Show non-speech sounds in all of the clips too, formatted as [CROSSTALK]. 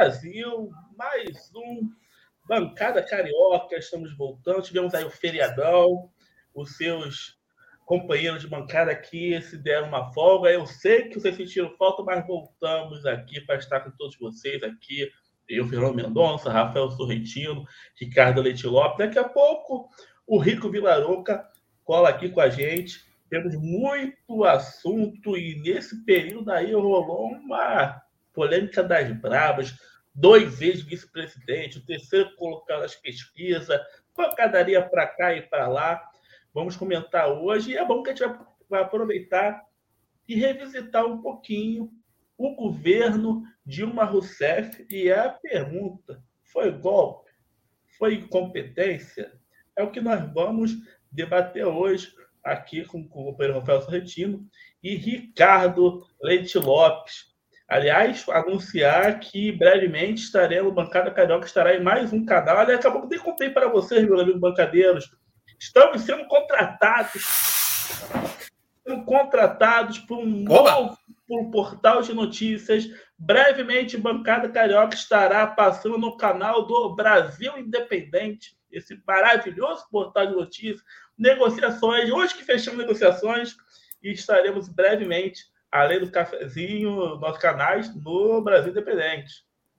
Brasil, mais um Bancada Carioca, estamos voltando. Tivemos aí o feriadão, os seus companheiros de bancada aqui se deram uma folga. Eu sei que vocês sentiram falta, mas voltamos aqui para estar com todos vocês aqui. Eu, Fernando Mendonça, Rafael Sorrentino, Ricardo Leite Lopes. Daqui a pouco o Rico Vilaroca cola aqui com a gente. Temos muito assunto e nesse período aí rolou uma polêmica das bravas. Dois vezes vice-presidente, o terceiro colocado nas pesquisas, pancadaria para cá e para lá. Vamos comentar hoje e é bom que a gente vai aproveitar e revisitar um pouquinho o governo Dilma Rousseff. E é a pergunta: foi golpe? Foi incompetência? É o que nós vamos debater hoje aqui com, o companheiro Rafael Sorretino e Ricardo Leite Lopes. Aliás, anunciar que brevemente estaremos, Bancada Carioca estará em mais um canal. Aliás, acabou que nem contei para vocês, meus amigos bancadeiros. Estamos sendo contratados sendo contratados por um novo por um portal de notícias. Brevemente, Bancada Carioca estará passando no canal do Brasil Independente, esse maravilhoso portal de notícias negociações. Hoje que fechamos negociações e estaremos brevemente, além do cafezinho, nossos canais, no Brasil Independente.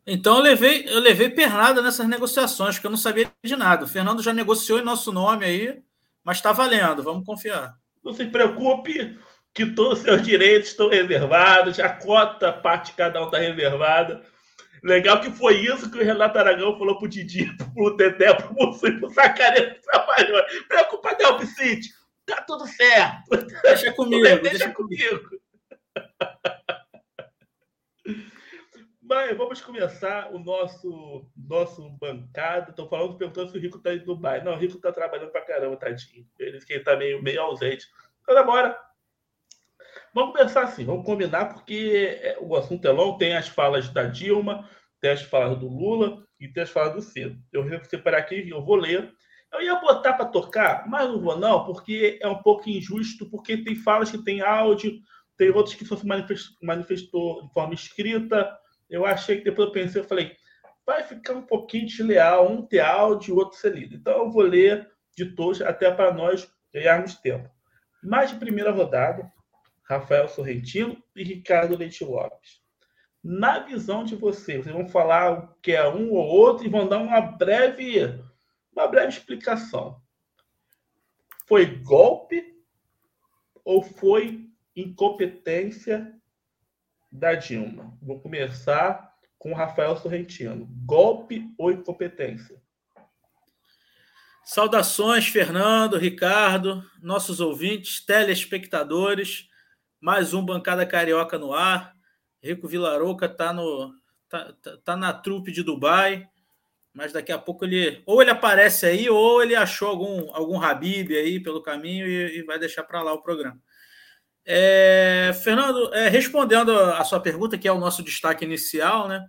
Então eu levei, eu levei pernada nessas negociações, porque eu não sabia de nada. O Fernando já negociou em nosso nome aí, mas está valendo, vamos confiar. Não se preocupe que todos os seus direitos estão reservados, a cota parte de cada um está reservada. Legal que foi isso que o Renato Aragão falou pro Didi, pro Teté, pro Mussu e pro Sacaria que trabalhou. Preocupa não. Tá tudo certo. Deixa comigo. [LAUGHS] deixa, deixa comigo. Mas vamos começar o nosso, nosso bancada. Estão falando, perguntando se o Rico está em Dubai. Não, o Rico está trabalhando para caramba, tadinho. Ele que está meio, meio ausente. Então, bora. Vamos pensar assim, vamos combinar, porque é, o assunto é longo, tem as falas da Dilma, tem as falas do Lula e tem as falas do Ciro. Eu vou separar aqui, eu vou ler. Eu ia botar para tocar, mas não vou não, porque é um pouco injusto, porque tem falas que tem áudio, tem outros que só se manifestou, manifestou de forma escrita. Eu achei que depois eu pensei, eu falei, vai ficar um pouquinho desleal, um ter áudio outro ser lido. Então eu vou ler de todos, até para nós ganharmos tempo. Mais de primeira rodada, Rafael Sorrentino e Ricardo Leite Lopes. Na visão de vocês, vocês vão falar o que é um ou outro e vão dar uma breve, uma breve explicação. Foi golpe ou foi incompetência da Dilma? Vou começar com Rafael Sorrentino. Golpe ou incompetência? Saudações, Fernando, Ricardo, nossos ouvintes, telespectadores mais um Bancada Carioca no ar. Rico Vilaroca está no tá, tá, tá, na trupe de Dubai, mas daqui a pouco ele ou ele aparece aí ou ele achou algum algum Habib aí pelo caminho e, e vai deixar para lá o programa. É, Fernando, é, respondendo a sua pergunta, que é o nosso destaque inicial, né?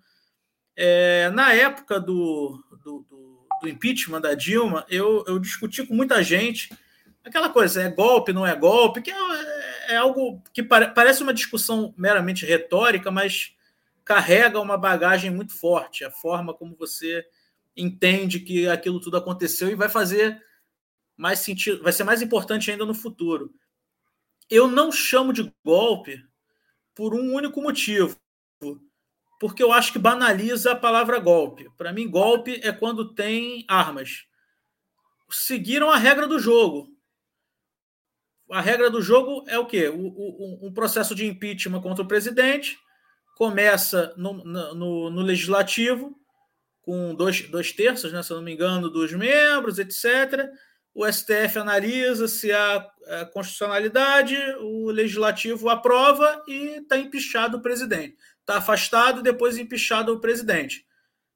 É, na época do, do, do, do, impeachment da Dilma, eu, eu discuti com muita gente aquela coisa, é golpe, não é golpe, que é, é algo que pare, parece uma discussão meramente retórica, mas carrega uma bagagem muito forte, a forma como você entende que aquilo tudo aconteceu e vai fazer mais sentido, vai ser mais importante ainda no futuro. Eu não chamo de golpe por um único motivo, porque eu acho que banaliza a palavra golpe. Para mim, golpe é quando tem armas. Seguiram a regra do jogo a regra do jogo é o quê? O, o, um processo de impeachment contra o presidente começa no, no, no legislativo, com dois, dois terços, né, se não me engano, dos membros, etc. O STF analisa se há é, constitucionalidade, o legislativo aprova e está empichado o presidente. Está afastado e depois empichado o presidente.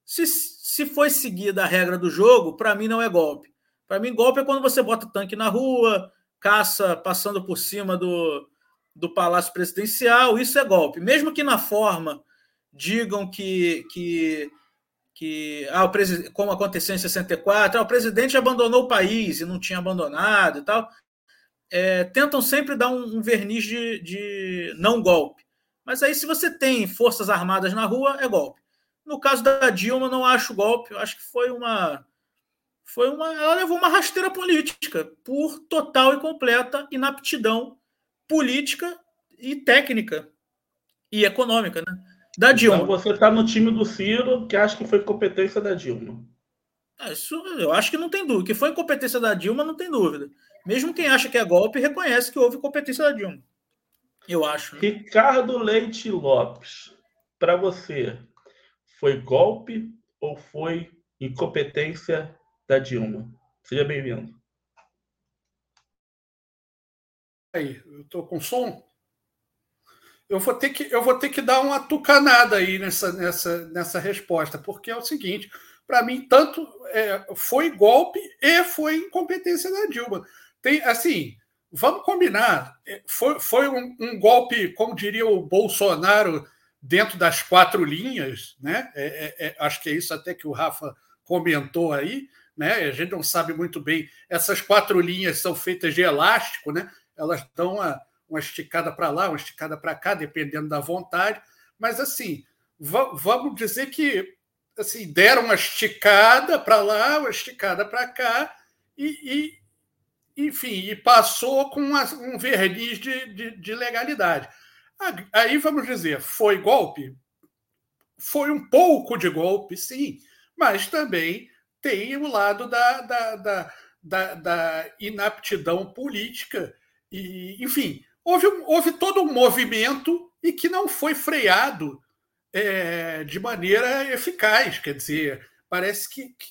Se, se foi seguida a regra do jogo, para mim não é golpe. Para mim, golpe é quando você bota tanque na rua, caça passando por cima do, do Palácio Presidencial, isso é golpe. Mesmo que na forma digam que, que, que ah, o como aconteceu em 64, ah, o presidente abandonou o país e não tinha abandonado e tal, é, tentam sempre dar um, um verniz de, de não golpe. Mas aí, se você tem forças armadas na rua, é golpe. No caso da Dilma, não acho golpe. Eu acho que foi uma. Foi uma. Ela levou uma rasteira política por total e completa inaptidão política e técnica e econômica, né? Da então, Dilma. Então você está no time do Ciro, que acha que foi competência da Dilma. Ah, isso eu acho que não tem dúvida. Que foi incompetência da Dilma, não tem dúvida. Mesmo quem acha que é golpe reconhece que houve competência da Dilma. Eu acho. Né? Ricardo Leite Lopes, para você, foi golpe ou foi incompetência da Dilma? Seja bem-vindo. Aí, eu estou com som? Eu vou ter que eu vou ter que dar uma tucanada aí nessa nessa nessa resposta, porque é o seguinte, para mim tanto é, foi golpe e foi incompetência da Dilma. Tem assim, vamos combinar, é, foi, foi um, um golpe, como diria o Bolsonaro, dentro das quatro linhas, né? É, é, é, acho que é isso até que o Rafa comentou aí, né? A gente não sabe muito bem. Essas quatro linhas são feitas de elástico, né? Elas dão uma, uma esticada para lá, uma esticada para cá, dependendo da vontade. Mas assim, vamos dizer que assim deram uma esticada para lá, uma esticada para cá e, e, enfim, e passou com uma, um verniz de, de, de legalidade. Aí vamos dizer, foi golpe? Foi um pouco de golpe, sim, mas também tem o lado da, da, da, da, da inaptidão política. E, enfim, houve, houve todo um movimento e que não foi freado é, de maneira eficaz. Quer dizer, parece que, que,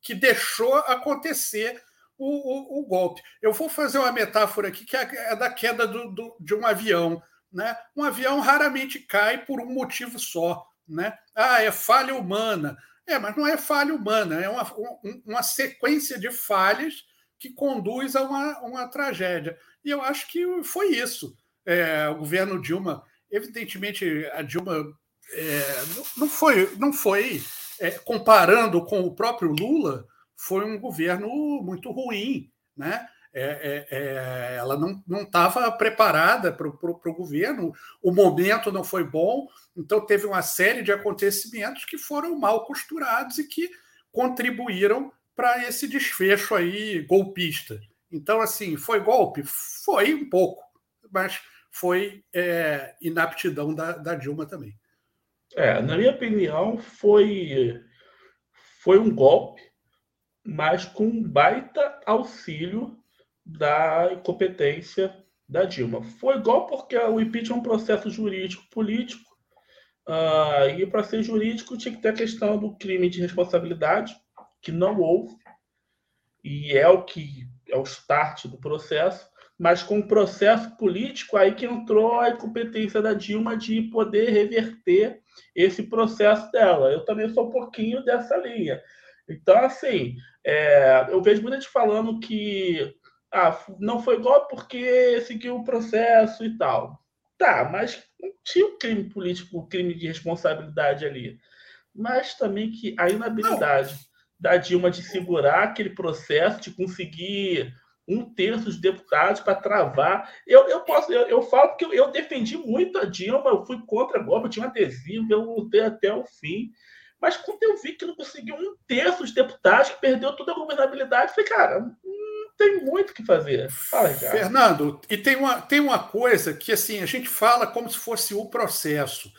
que deixou acontecer o, o, o, golpe. Eu vou fazer uma metáfora aqui que é, é da queda do, do, de um avião. Né? Um avião raramente cai por um motivo só. Né? Ah, é falha humana. É, mas não é falha humana, é uma, uma sequência de falhas que conduz a uma, uma tragédia. E eu acho que foi isso. É, o governo Dilma, evidentemente, a Dilma é, não foi, não foi é, comparando com o próprio Lula, foi um governo muito ruim, né? É, é, é, ela não estava preparada para o governo, o momento não foi bom, então teve uma série de acontecimentos que foram mal costurados e que contribuíram para esse desfecho aí golpista. Então, assim, foi golpe? Foi um pouco, mas foi é, inaptidão da, da Dilma também. É, na minha opinião, foi, foi um golpe, mas com baita auxílio da incompetência da Dilma. Foi igual porque o impeachment é um processo jurídico político uh, e para ser jurídico tinha que ter a questão do crime de responsabilidade, que não houve, e é o que é o start do processo, mas com o processo político aí que entrou a incompetência da Dilma de poder reverter esse processo dela. Eu também sou um pouquinho dessa linha. Então, assim, é, eu vejo muita gente falando que ah, não foi golpe porque seguiu o processo e tal. Tá, mas não tinha o crime político, o crime de responsabilidade ali. Mas também que a inabilidade não. Da Dilma de segurar aquele processo, de conseguir um terço dos deputados para travar. Eu, eu posso, eu, eu falo que eu, eu, defendi muito a Dilma, eu fui contra a golpe, eu tinha um adesivo, eu lutei até o fim. Mas quando eu vi que não conseguiu um terço dos deputados, que perdeu toda a governabilidade, falei, cara, tem muito o que fazer. Fala, Fernando, e tem uma, tem uma coisa que assim a gente fala como se fosse o processo.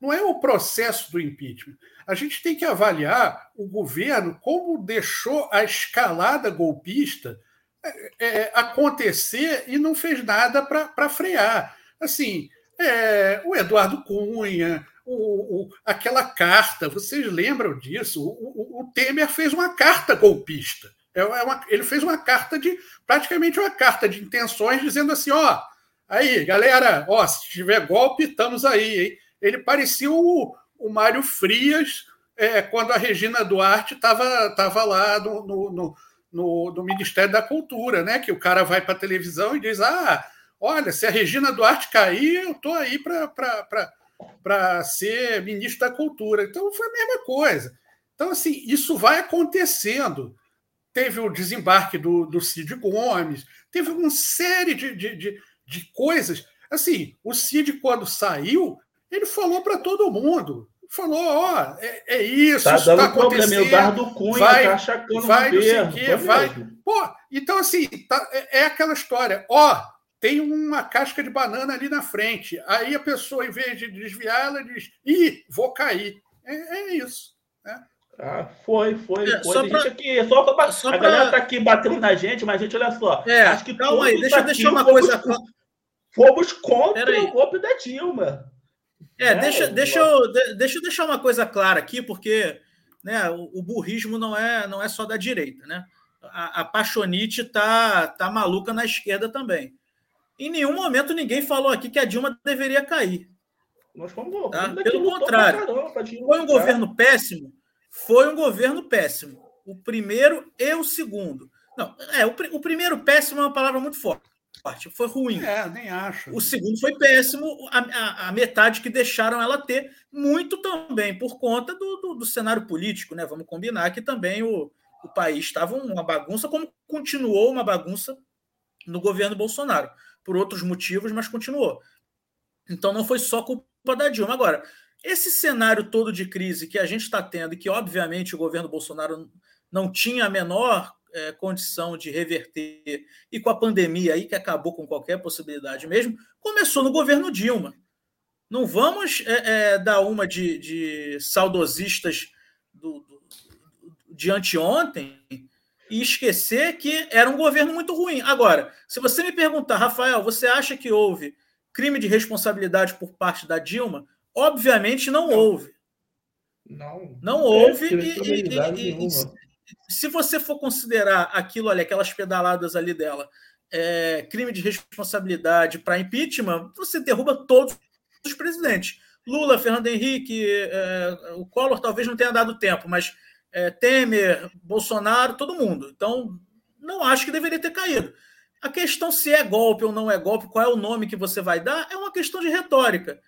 Não é o processo do impeachment. A gente tem que avaliar o governo como deixou a escalada golpista é, é, acontecer e não fez nada para frear. Assim, é, o Eduardo Cunha, o, o, aquela carta, vocês lembram disso? O, o, Temer fez uma carta golpista. É, é uma, ele fez uma carta de praticamente uma carta de intenções dizendo assim, ó, aí, galera, ó, se tiver golpe, estamos aí. Hein? Ele parecia o, o Mário Frias é, quando a Regina Duarte estava tava lá no, no, no, no, Ministério da Cultura, né? Que o cara vai para a televisão e diz: Ah, olha, se a Regina Duarte cair, eu estou aí para ser ministro da Cultura. Então foi a mesma coisa. Então, assim, isso vai acontecendo teve o desembarque do, do Cid Gomes, teve uma série de, de, de, de coisas. Assim, o Cid, quando saiu, ele falou para todo mundo. Falou, ó, é, é isso, tá isso dando tá problema. O do Cunha vai, tá achacando vai, não sei o quê, vai. Pô, então assim, tá, é, é aquela história. Ó, tem uma casca de banana ali na frente. Aí a pessoa, em vez de desviar, ela diz: ih, vou cair. É, é isso. Né? Ah, foi, foi, É, foi. só pra- gente aqui, só pra, só a pra- galera tá aqui batendo na gente, mas, gente, olha só. É, acho que calma aí, deixa eu deixar uma fomos- coisa clara. Fomos contra Pera o golpe da Dilma. É, É, deixa, deixa, eu, de- deixa eu deixar uma coisa clara aqui, porque né, o, o burrismo não é, não é só da direita. Né? A, a Paixonite tá, tá maluca na esquerda também. Em nenhum momento ninguém falou aqui que a Dilma deveria cair. Nós fomos Tá? Pelo contrário. caramba Foi um governo péssimo? Foi um governo péssimo. O primeiro e o segundo. Não, é, o, o primeiro péssimo é uma palavra muito forte. Foi ruim. É, nem acho. O segundo foi péssimo, a, a- a metade que deixaram ela ter, muito também por conta do, do- do cenário político, né? Vamos combinar que também o, o país estava uma bagunça, como continuou uma bagunça no governo Bolsonaro, por outros motivos, mas continuou. Então não foi só culpa da Dilma. Agora, esse cenário todo de crise que a gente está tendo, e que obviamente o governo Bolsonaro não tinha a menor eh, condição de reverter, e com a pandemia aí que acabou com qualquer possibilidade mesmo, começou no governo Dilma. Não vamos eh, eh, dar uma de, de saudosistas do, do- de anteontem e esquecer que era um governo muito ruim. Agora, se você me perguntar, Rafael, você acha que houve crime de responsabilidade por parte da Dilma? Obviamente não, Não. houve. Não, Não tem houve e- e- e-. Se você for considerar aquilo ali, aquelas pedaladas ali dela, é, crime de responsabilidade para impeachment, você derruba todos os presidentes. Lula, Fernando Henrique, é, o Collor talvez não tenha dado tempo, mas é, Temer, Bolsonaro, todo mundo. Então, não acho que deveria ter caído. A questão se é golpe ou não é golpe, qual é o nome que você vai dar, é uma questão de retórica.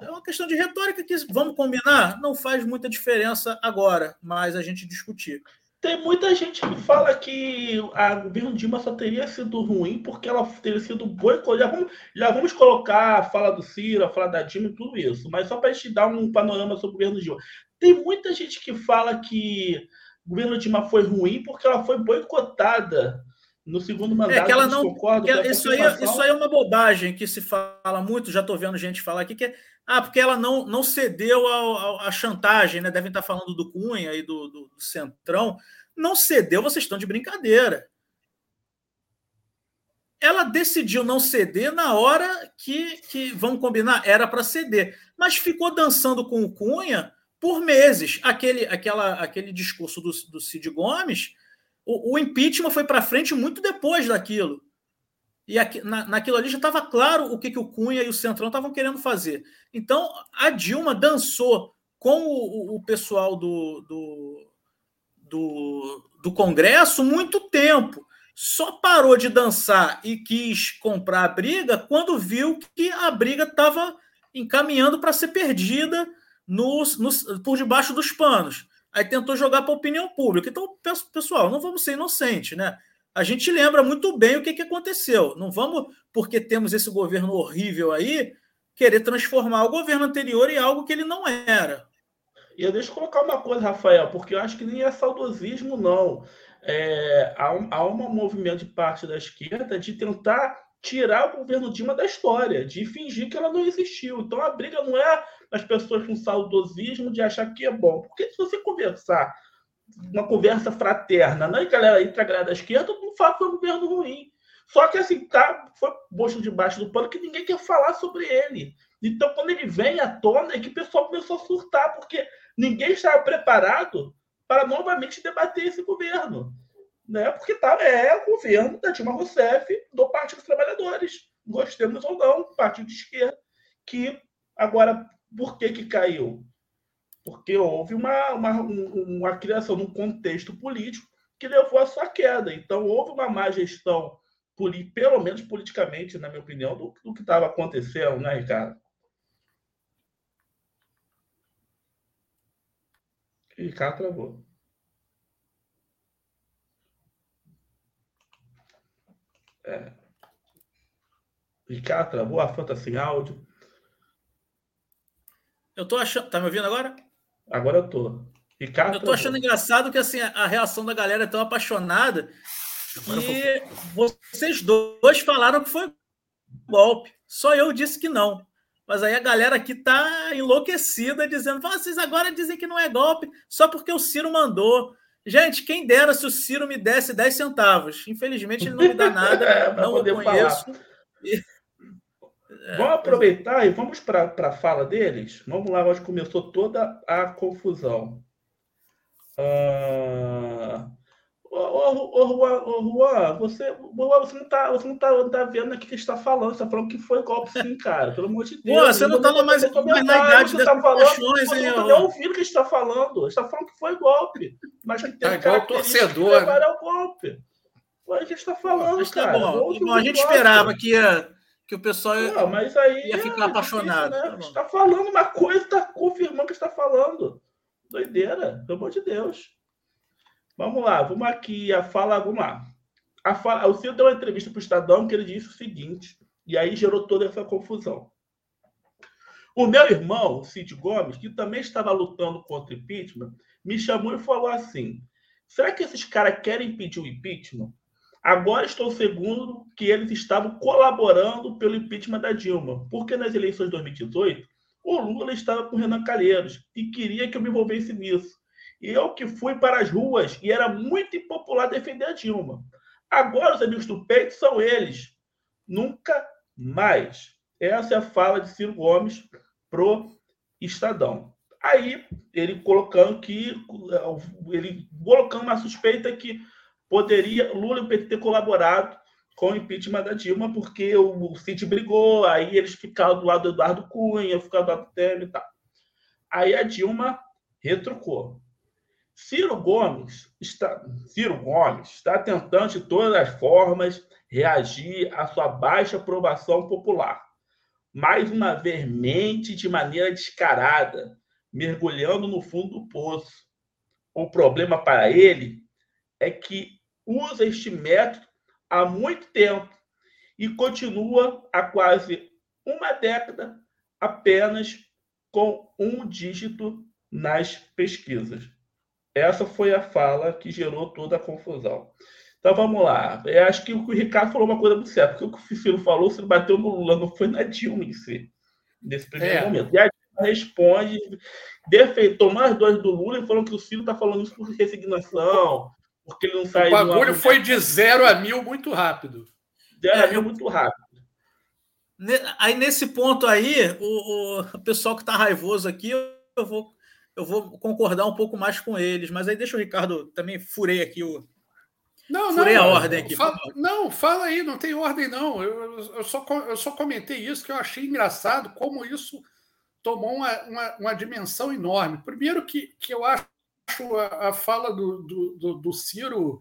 É uma questão de retórica que, vamos combinar, não faz muita diferença agora, mas a gente discutir. Tem muita gente que fala que a governo Dilma só teria sido ruim porque ela teria sido boicotada. Já vamos, já vamos colocar a fala do Ciro, a fala da Dilma e tudo isso, mas só para te dar um panorama sobre o governo Dilma. Tem muita gente que fala que o governo Dilma foi ruim porque ela foi boicotada no segundo mandato. É que ela não. que isso, aí, é- isso aí é uma bobagem que se fala muito, já estou vendo gente falar aqui, que é. Ah, porque ela não, não cedeu à chantagem, né? Devem estar falando do Cunha e do, do, do Centrão. Não cedeu, vocês estão de brincadeira. Ela decidiu não ceder na hora que, que vamos combinar, era para ceder. Mas ficou dançando com o Cunha por meses. Aquele, aquela, aquele discurso do, do Cid Gomes, o, o impeachment foi para frente muito depois daquilo. E aqui, na, naquilo ali já estava claro o que, que o Cunha e o Centrão estavam querendo fazer. Então, a Dilma dançou com o, o pessoal do, do, do, do Congresso muito tempo. Só parou de dançar e quis comprar a briga quando viu que a briga estava encaminhando para ser perdida nos, nos, por debaixo dos panos. Aí tentou jogar para a opinião pública. Então, pessoal, não vamos ser inocentes, né? A gente lembra muito bem o que, que aconteceu. Não vamos, porque temos esse governo horrível aí, querer transformar o governo anterior em algo que ele não era. E eu deixo colocar uma coisa, Rafael, porque eu acho que nem é saudosismo, não. É, há, um, há um movimento de parte da esquerda de tentar tirar o governo Dilma da história, de fingir que ela não existiu. Então a briga não é as pessoas com saudosismo de achar que é bom. Porque se você conversar, uma conversa fraterna, não é galera entre a galera da esquerda, mundo fala que foi um governo ruim. Só que assim, tá, foi posto debaixo do pano que ninguém quer falar sobre ele. Então, quando ele vem à tona, é que o pessoal começou a surtar, porque ninguém estava preparado para novamente debater esse governo. Né? Porque tá, é o governo da Dilma Rousseff do Partido dos Trabalhadores. Gostemos ou não, partido de esquerda. Que agora, por que, que caiu? Porque houve uma, uma, uma criação num contexto político que levou à sua queda. Então, houve uma má gestão, pelo menos politicamente, na minha opinião, do, do que estava acontecendo, né, Ricardo? Ricardo travou. É. Ricardo travou, a foto sem áudio. Eu tô achando. Tá me ouvindo agora? Agora eu tô. Ricardo eu tô achando engraçado que assim, a reação da galera é tão apaixonada que vocês dois falaram que foi golpe. Só eu disse que não. Mas aí a galera aqui tá enlouquecida, dizendo: vocês agora dizem que não é golpe, só porque o Ciro mandou. Gente, quem dera se o Ciro me desse 10 centavos. Infelizmente, ele não me dá nada, [LAUGHS] é, não o conheço. É, vamos aproveitar e vamos para a fala deles. Vamos lá, onde começou toda a confusão. Uh... Ô, ô, Juan, você, você não tá, você não tá, não tá vendo aqui o que está falando. Você tá falando que foi golpe sim, cara. Pelo amor de Deus. Pô, você não tá mais, mais na idade você tá falando, paixões, Você não tá ouvindo o que está falando. Você está falando que foi golpe. Mas que tem tá torcedor. Né? É o golpe. Olha o que está falando, mas tá cara. Bom, bom a gente golpe. esperava que ia, que o pessoal ia, não, ficar é, apaixonado. Né? Tá está falando uma coisa, está confirmando que está falando. Doideira, pelo amor de Deus. Vamos lá, vamos aqui, a fala, vamos lá. A fala, o Ciro deu uma entrevista para o Estadão que ele disse o seguinte, e aí gerou toda essa confusão. O meu irmão, Cid Gomes, que também estava lutando contra o impeachment, me chamou e falou assim: será que esses caras querem impedir o impeachment? Agora estou seguro que eles estavam colaborando pelo impeachment da Dilma, porque nas eleições de 2018 o Lula estava com Renan Calheiros e queria que eu me envolvesse nisso. E eu que fui para as ruas e era muito impopular defender a Dilma. Agora os amigos do peito são eles. Nunca mais. Essa é a fala de Ciro Gomes pro Estadão. Aí ele colocando que ele colocando uma suspeita que poderia Lula e o PT ter colaborado com o impeachment da Dilma, porque o Cid brigou, aí eles ficaram do lado do Eduardo Cunha, ficaram do lado do Temer e tal. Aí a Dilma retrucou. Ciro Gomes está, Ciro Gomes está tentando de todas as formas reagir à sua baixa aprovação popular. Mais uma vez, mente de maneira descarada, mergulhando no fundo do poço. O problema para ele é que usa este método há muito tempo e continua há quase uma década apenas com um dígito nas pesquisas. Essa foi a fala que gerou toda a confusão. Então vamos lá. Eu acho que o Ricardo falou uma coisa muito certa, porque o que o Ciro falou, se bateu no Lula, não foi na Dilma em si, nesse primeiro é. momento. E a Dilma responde, defeitou mais dois do Lula e falou que o Ciro está falando isso por resignação, porque ele não saiu. O bagulho foi de zero a mil muito rápido. Zero é, a mil muito rápido. Aí nesse ponto aí, o, o pessoal que está raivoso aqui, eu vou eu vou concordar um pouco mais com eles, mas aí deixa o Ricardo também furei aqui o. Não, furei não, a ordem aqui. Fala, não, fala aí, não tem ordem, não. Eu, eu, só, eu só comentei isso que eu achei engraçado como isso tomou uma, uma, uma dimensão enorme. Primeiro que, que eu acho a, a fala do, do, do, do Ciro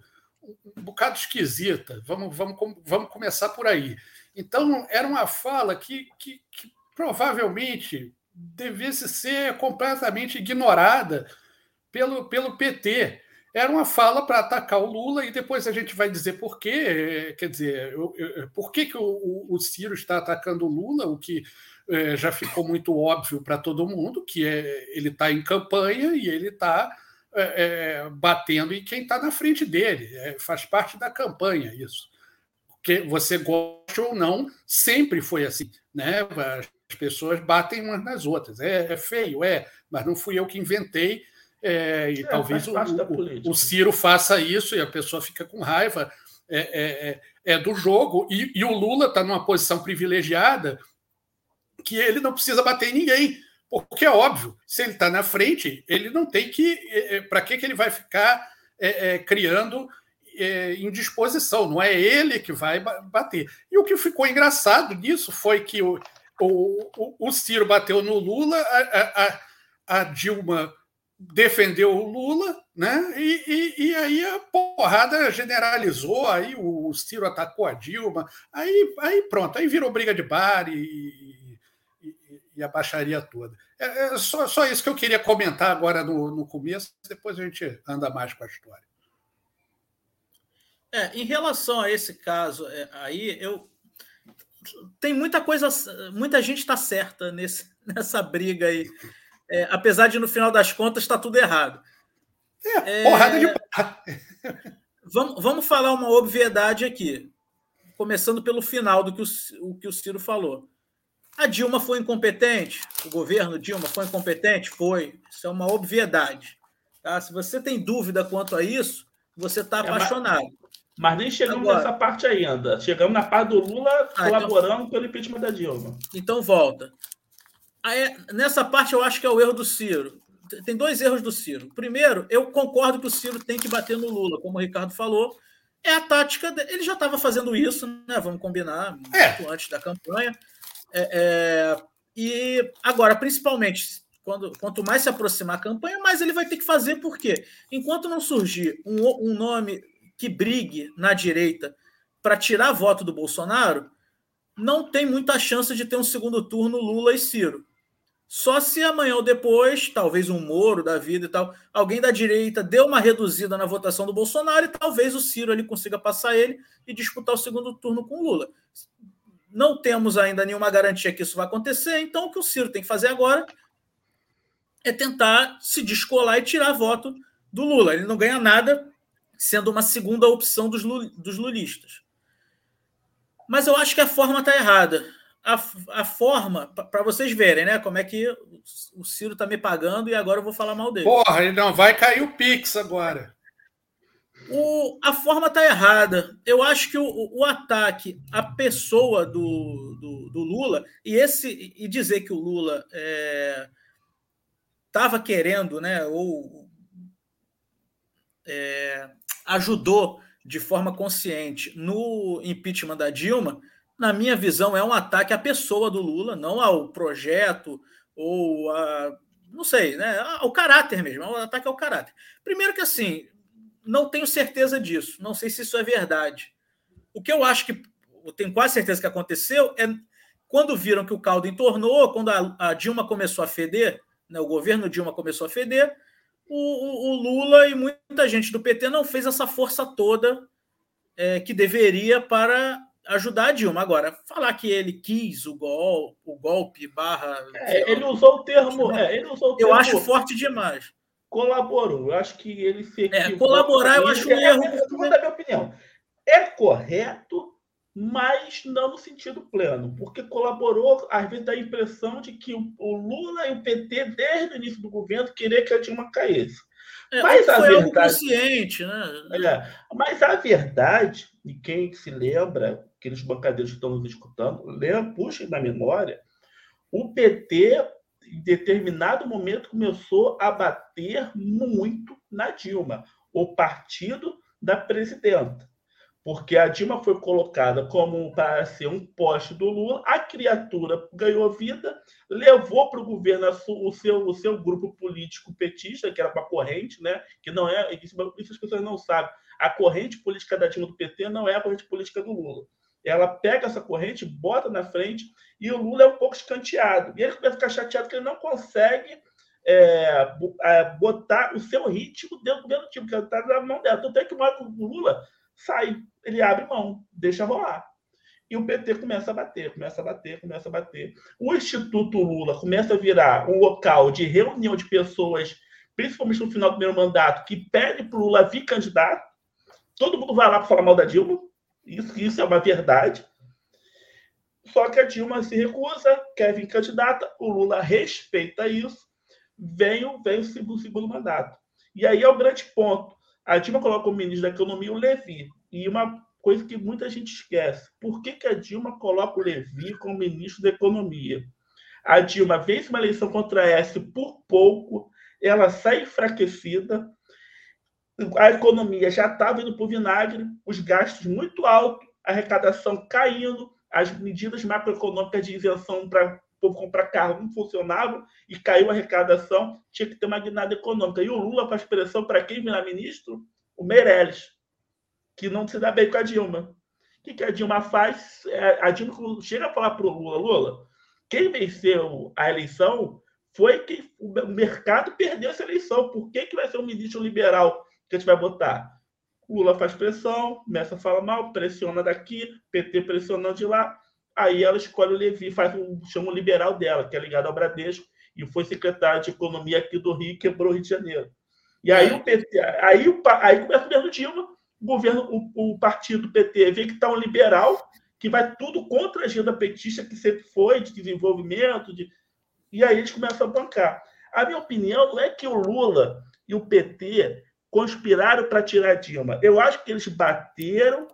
um bocado esquisita. Vamos, vamos, vamos começar por aí. Então, era uma fala que, que, que provavelmente devesse ser completamente ignorada pelo, pelo PT. Era uma fala para atacar o Lula e depois a gente vai dizer por quê. Quer dizer, eu, eu, por que, que o, o, Ciro está atacando o Lula, o que é, já ficou muito óbvio para todo mundo, que é, ele está em campanha e ele está é, é, batendo em quem está na frente dele. É, faz parte da campanha isso. Porque você gosta ou não, sempre foi assim. Né? As pessoas batem umas nas outras. É, é feio, é, mas não fui eu que inventei. É, e é, talvez o, o, o, Ciro faça isso e a pessoa fica com raiva. É, é, é, é do jogo. E, e o Lula está numa posição privilegiada que ele não precisa bater em ninguém. Porque é óbvio, se ele está na frente, ele não tem que. É, Para que, que ele vai ficar criando indisposição? Não é ele que vai bater. E o que ficou engraçado nisso foi que o, o, o, o Ciro bateu no Lula, a, a, a Dilma defendeu o Lula, né? E, e, e, aí a porrada generalizou, aí o Ciro atacou a Dilma, aí, aí pronto, aí virou briga de bar e, e, a baixaria toda. É, é, só, só isso que eu queria comentar agora no, no começo, depois a gente anda mais com a história. É, em relação a esse caso é, aí, eu tem muita coisa, muita gente está certa nesse, [LAUGHS] nessa briga aí. É, apesar de no final das contas está tudo errado. É, porrada de [LAUGHS] vamos, vamos falar uma obviedade aqui, começando pelo final do que o, o que o Ciro falou. A Dilma foi incompetente? O governo Dilma foi incompetente? Foi. Isso é uma obviedade. Tá? Se você tem dúvida quanto a isso, você está é, apaixonado. Mas, mas, nem chegamos Agora, nessa parte ainda. Chegamos na parte do Lula ah, então colaborando então, pelo impeachment da Dilma. Então volta. Aí, nessa parte eu acho que é o erro do Ciro. Tem dois erros do Ciro. Primeiro, eu concordo que o Ciro tem que bater no Lula, como o Ricardo falou. É a tática. De... Ele já estava fazendo isso, né? Vamos combinar, é. antes da campanha. É, é, e agora, principalmente, quando, quanto mais se aproximar a campanha, mais ele vai ter que fazer, porque enquanto não surgir um, um nome que brigue na direita para tirar voto do Bolsonaro, não tem muita chance de ter um segundo turno Lula e Ciro. Só se amanhã ou depois, talvez um Moro da vida e tal, alguém da direita deu uma reduzida na votação do Bolsonaro e talvez o Ciro ali consiga passar ele e disputar o segundo turno com Lula. Não temos ainda nenhuma garantia que isso vai acontecer, então o que o Ciro tem que fazer agora é tentar se descolar e tirar voto do Lula. Ele não ganha nada sendo uma segunda opção dos, dos lulistas. Mas eu acho que a forma está errada. A, a forma, para vocês verem, né? Como é que o Ciro está me pagando e agora eu vou falar mal dele. Porra, ele não vai cair o Pix agora. O, a forma está errada. Eu acho que o, o, ataque à pessoa do, do, do, Lula e esse e dizer que o Lula estava é, querendo, né, ou é, ajudou de forma consciente no impeachment da Dilma, na minha visão, é um ataque à pessoa do Lula, não ao projeto ou a. Não sei, né? Ao caráter mesmo, é um ataque ao caráter. Primeiro que assim, não tenho certeza disso. Não sei se isso é verdade. O que eu acho que eu tenho quase certeza que aconteceu é quando viram que o caldo entornou, quando a, a Dilma começou a feder, né, o governo Dilma começou a feder, o, o, o, Lula e muita gente do PT não fez essa força toda é, que deveria para ajudar a Dilma. Agora, falar que ele quis o, gol, o golpe barra. É, ele usou o termo. É, ele usou o termo, eu acho forte demais colaborou. Eu acho que ele se É, colaborar, eu acho um erro. É, da minha opinião. É correto, mas não no sentido pleno, porque colaborou, às vezes, dá a impressão de que o Lula e o PT, desde o início do governo, queriam que a Dilma caísse. É, mas a verdade, consciente, né? É, mas a verdade, e quem se lembra, aqueles bancadeiros que estão nos escutando, lembra, puxem da memória, o PT em determinado momento, começou a bater muito na Dilma, o partido da presidenta. Porque a Dilma foi colocada como para ser um poste do Lula, a criatura ganhou vida, levou para o governo o seu, o seu grupo político petista, que era para a corrente, né? que não é, isso, isso as pessoas não sabem. A corrente política da Dilma do PT não é a corrente política do Lula ela pega essa corrente, bota na frente, e o Lula é um pouco escanteado. E ele começa a ficar chateado que ele não consegue é, é botar o seu ritmo dentro do mesmo time, que está na mão dela. Então tem que o Lula sai, ele abre mão, deixa rolar. E o PT começa a bater, começa a bater, começa a bater. O Instituto Lula começa a virar um local de reunião de pessoas, principalmente no final do primeiro mandato, que pede para o Lula vir candidato. Todo mundo vai lá para falar mal da Dilma, isso, isso é uma verdade. Só que a Dilma se recusa, quer vir candidata, o Lula respeita isso, vem, vem o segundo, segundo mandato. E aí é o grande ponto. A Dilma coloca o ministro da Economia, o Levi. E uma coisa que muita gente esquece: por que, que a Dilma coloca o Levi como ministro da Economia? A Dilma vence uma eleição contra a S por pouco, ela sai enfraquecida, a economia já estava indo para o vinagre, os gastos muito altos, a arrecadação caindo, as medidas macroeconômicas de isenção para povo comprar carro não funcionavam e caiu a arrecadação, tinha que ter uma guinada econômica. E o Lula faz pressão para quem virar ministro? O Meirelles, que não se dá bem com a Dilma. O que, que a Dilma faz? É, a Dilma chega a falar para o Lula, Lula, quem venceu a eleição foi que o mercado perdeu essa eleição. Por que, que vai ser um ministro liberal que a gente vai botar? Lula faz pressão, começa a falar mal, pressiona daqui, PT pressionando de lá. aí ela escolhe o Levi, faz um, chama o liberal dela, que é ligado ao Bradesco, e foi secretário de Economia aqui do Rio, quebrou o Rio de Janeiro. E aí o PT, aí, o, aí começa o governo Dilma, o governo, o, o partido PT vê que está um liberal, que vai tudo contra a agenda petista que sempre foi, de desenvolvimento, de... e aí eles começam a bancar. A minha opinião não é que o Lula e o PT conspiraram para tirar Dilma. Eu acho que eles bateram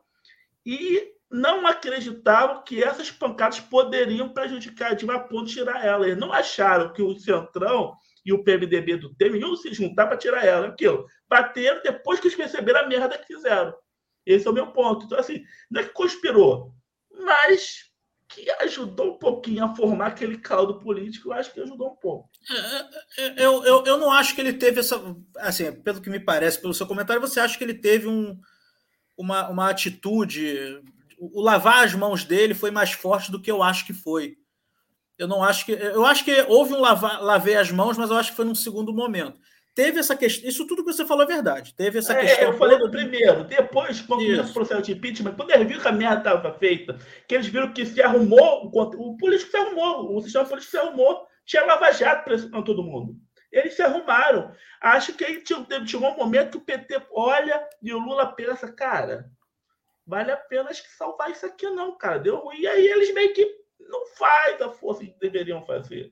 e não acreditavam que essas pancadas poderiam prejudicar a Dilma a ponto de tirar ela. Eles não acharam que o Centrão e o PMDB do Temer iam se juntar para tirar ela. Aquilo. Bateram depois que eles perceberam a merda que fizeram. Esse é o meu ponto. Então, assim, não é que conspirou, mas que ajudou um pouquinho a formar aquele caldo político, eu acho que ajudou um pouco. É, é, eu, eu, eu não acho que ele teve essa. Assim, pelo que me parece, pelo seu comentário, você acha que ele teve um, uma, uma atitude. O lavar as mãos dele foi mais forte do que eu acho que foi. Eu não acho que. Eu acho que houve um lavar, lavei as mãos, mas eu acho que foi num segundo momento. Teve essa questão. Isso tudo que você falou é verdade. Teve essa é, questão. Eu falei no primeiro. Depois, quando começou o processo de impeachment, quando eles viram que a merda estava feita, que eles viram que se arrumou, o político se arrumou, o sistema político se arrumou, tinha lava-jato pressionando todo mundo. Eles se arrumaram. Acho que aí chegou um momento que o PT olha e o Lula pensa, cara, vale a pena acho que salvar isso aqui, não, cara. Deu ruim. E aí eles meio que não faz a força que deveriam fazer.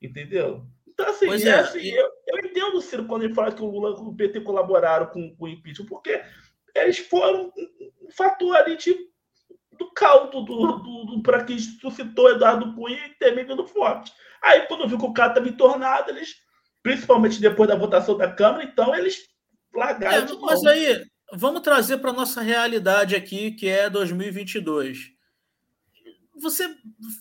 Entendeu? Então, assim, é, é, assim eu, eu, entendo o Ciro quando ele fala que o Lula e o PT colaboraram com, com o impeachment, porque eles foram um fator ali de, do caldo do, do, do para que suscitou Eduardo Cunha e Temer vindo forte. Aí, quando viu que o cara estava entornado, eles, principalmente depois da votação da Câmara, então eles largaram. É, mas aí, vamos trazer para nossa realidade aqui, que é 2022 você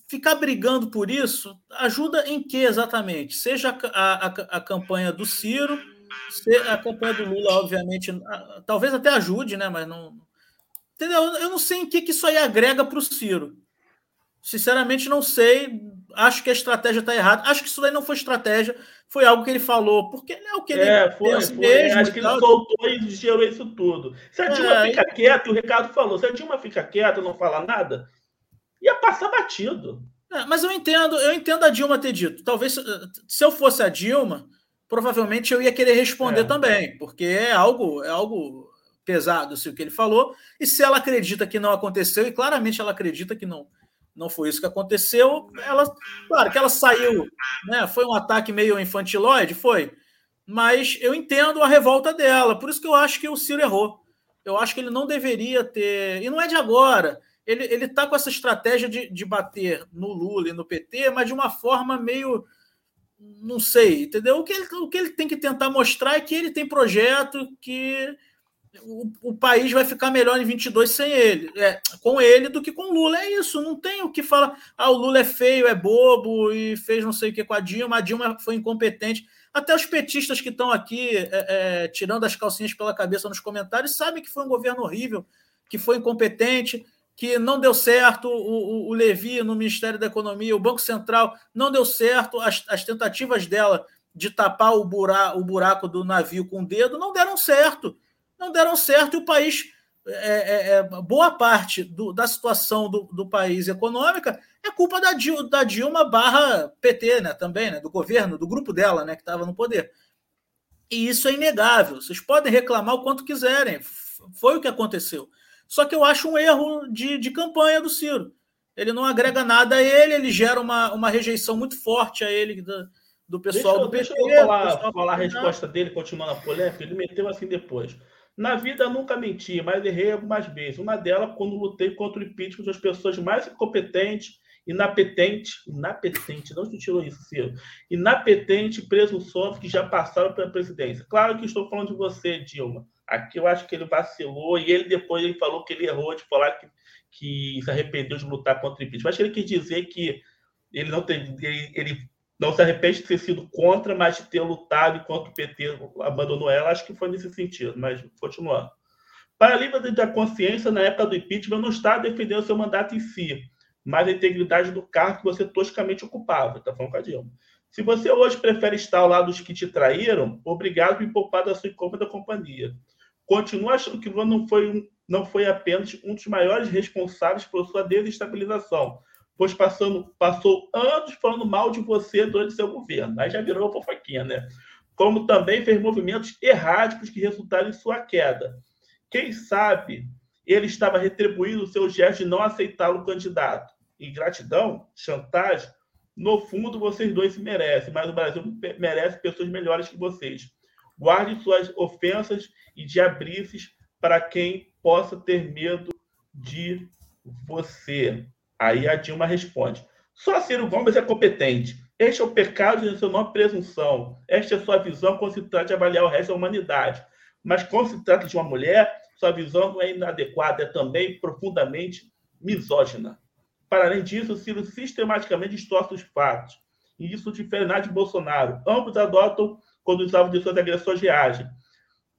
ficar brigando por isso ajuda em que exatamente? Seja a, a, a campanha do Ciro, a campanha do Lula, obviamente, talvez até ajude, né? Mas não. Entendeu? Eu não sei em que, que isso aí agrega para o Ciro. Sinceramente, não sei. Acho que a estratégia está errada. Acho que isso daí não foi estratégia, foi algo que ele falou, porque é o que ele é, foi, foi. Mesmo, Acho que ele soltou e gerou isso tudo. Se a Dilma é, fica quieta, o Ricardo falou, se a Dilma fica quieta, não fala nada, ia passar batido. É, mas eu entendo, eu entendo a Dilma ter dito. Talvez se eu fosse a Dilma, provavelmente eu ia querer responder é. também, porque é algo, é algo pesado assim, o que ele falou. E se ela acredita que não aconteceu, e claramente ela acredita que não, não foi isso que aconteceu, ela, claro que ela saiu, né? Foi um ataque meio infantiloide, foi. Mas eu entendo a revolta dela, por isso que eu acho que o Ciro errou. Eu acho que ele não deveria ter. E não é de agora ele, ele tá com essa estratégia de, de bater no Lula e no PT, mas de uma forma meio. Não sei, entendeu? O que, ele, o que ele tem que tentar mostrar é que ele tem projeto, que o, o país vai ficar melhor em 22 sem ele, é, com ele do que com o Lula. É isso, não tem o que falar. Ah, o Lula é feio, é bobo e fez não sei o que com a Dilma, a Dilma foi incompetente. Até os petistas que estão aqui é, é, tirando as calcinhas pela cabeça nos comentários sabem que foi um governo horrível, que foi incompetente que não deu certo, o, o, o Levi no Ministério da Economia, o Banco Central não deu certo, as, as tentativas dela de tapar o, bura, o buraco do navio com o dedo não deram certo. Não deram certo e o país, é, é, é boa parte do, da situação do, do, país econômica é culpa da, da Dilma barra PT né, também, né, do governo, do grupo dela né, que estava no poder. E isso é inegável. Vocês podem reclamar o quanto quiserem. Foi o que aconteceu. Só que eu acho um erro de, de campanha do Ciro. Ele não agrega nada a ele, ele gera uma, uma rejeição muito forte a ele do, do pessoal deixa, do PT. Deixa eu falar, falar a resposta dele, continuando a polêmica. Ele meteu assim depois. Na vida nunca menti, mas errei algumas vezes. Uma delas, quando lutei contra o impeachment das pessoas mais incompetentes, inapetentes, inapetente, não se tirou isso, Ciro, inapetente, presunções que já passaram pela presidência. Claro que estou falando de você, Dilma. Aqui eu acho que ele vacilou e ele depois ele falou que ele errou de falar que, que se arrependeu de lutar contra o impeachment. Acho que ele quis dizer que ele não tem, ele, ele, não se arrepende de ter sido contra, mas de ter lutado enquanto o PT abandonou ela. Acho que foi nesse sentido, mas continuando. Para livre da consciência, na época do impeachment, não está defendendo seu mandato em si, mas a integridade do cargo que você toscamente ocupava. Está falando com a Dilma. Se você hoje prefere estar ao lado dos que te traíram, obrigado por me poupar da sua incômoda companhia. Continuo achando que Lula não foi, não foi apenas um dos maiores responsáveis por sua desestabilização, pois passando, passou anos falando mal de você durante seu governo. Aí já virou fofoquinha, né? Como também fez movimentos erráticos que resultaram em sua queda. Quem sabe ele estava retribuindo o seu gesto de não aceitá-lo candidato. Ingratidão, chantagem, no fundo vocês dois se merecem, mas o Brasil merece pessoas melhores que vocês. Guarde suas ofensas e diabrices para quem possa ter medo de você. Aí a Dilma responde: só Ciro Gomes é competente. Este é o pecado de seu nome presunção. Esta é sua visão quando se trata de avaliar o resto da humanidade. Mas quando se trata de uma mulher, sua visão não é inadequada, é também profundamente misógina. Para além disso, Ciro sistematicamente distorce os fatos. E isso difere de Bolsonaro. Ambos adotam quando os alvos de suas agressões reagem.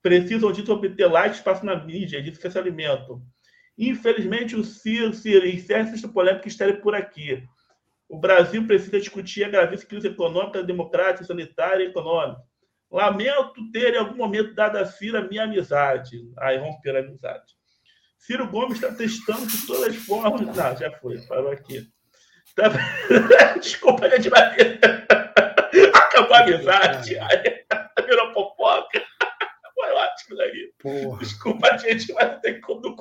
Precisam disso obter like espaço na mídia, disso que se alimentam. Infelizmente, o Ciro, Ciro encerra essa polêmica estarem por aqui. O Brasil precisa discutir a gravíssima crise econômica, democrática, sanitária e econômica. Lamento ter, em algum momento, dado a Ciro a minha amizade. Aí romper a amizade. Ciro Gomes está testando de todas as formas. Não, já foi, parou aqui. Tá... [LAUGHS] Desculpa, gente ver. Acabou a amizade. [LAUGHS] Virou fofoca. Foi ótimo daí. Porra. Desculpa, gente, mas tem como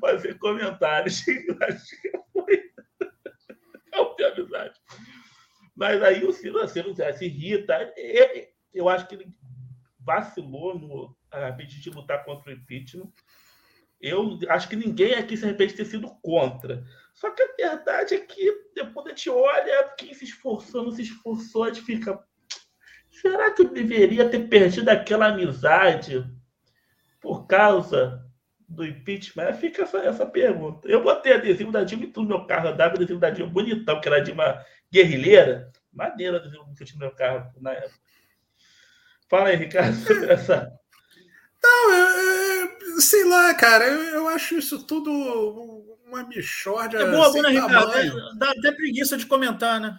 fazer comentários. [LAUGHS] Acho que foi. Não tem amizade. Mas aí o Ciro, se irrita. Eu acho que ele vacilou no a pedido de lutar contra o impeachment. Eu acho que ninguém aqui se arrepende de ter sido contra. Só que a verdade é que depois a gente olha quem se esforçou, não se esforçou, a gente fica. Será que eu deveria ter perdido aquela amizade por causa do impeachment? Fica essa, essa pergunta. Eu botei adesivo da Dilma e tudo no meu carro, andava adesivo da Dilma bonitão, que era de uma guerrilheira. Maneiro adesivo que eu tinha no meu carro na época. Fala aí, Ricardo, [LAUGHS] sobre essa. Não, eu, sei lá, cara, eu, eu acho isso tudo uma mixórdia. É boa, né, Ricardo? Dá até preguiça de comentar, né?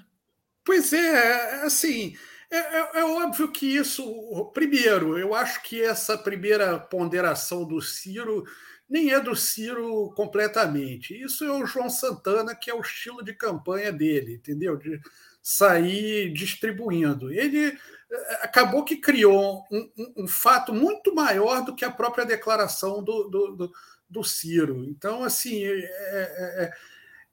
Pois é, é, assim, é, é, é, óbvio que isso. Primeiro, eu acho que essa primeira ponderação do Ciro nem é do Ciro completamente. Isso é o João Santana, que é o estilo de campanha dele, entendeu? De sair distribuindo. Ele é, acabou que criou um, um, um fato muito maior do que a própria declaração do, do, do do Ciro. Então, assim, é, é, é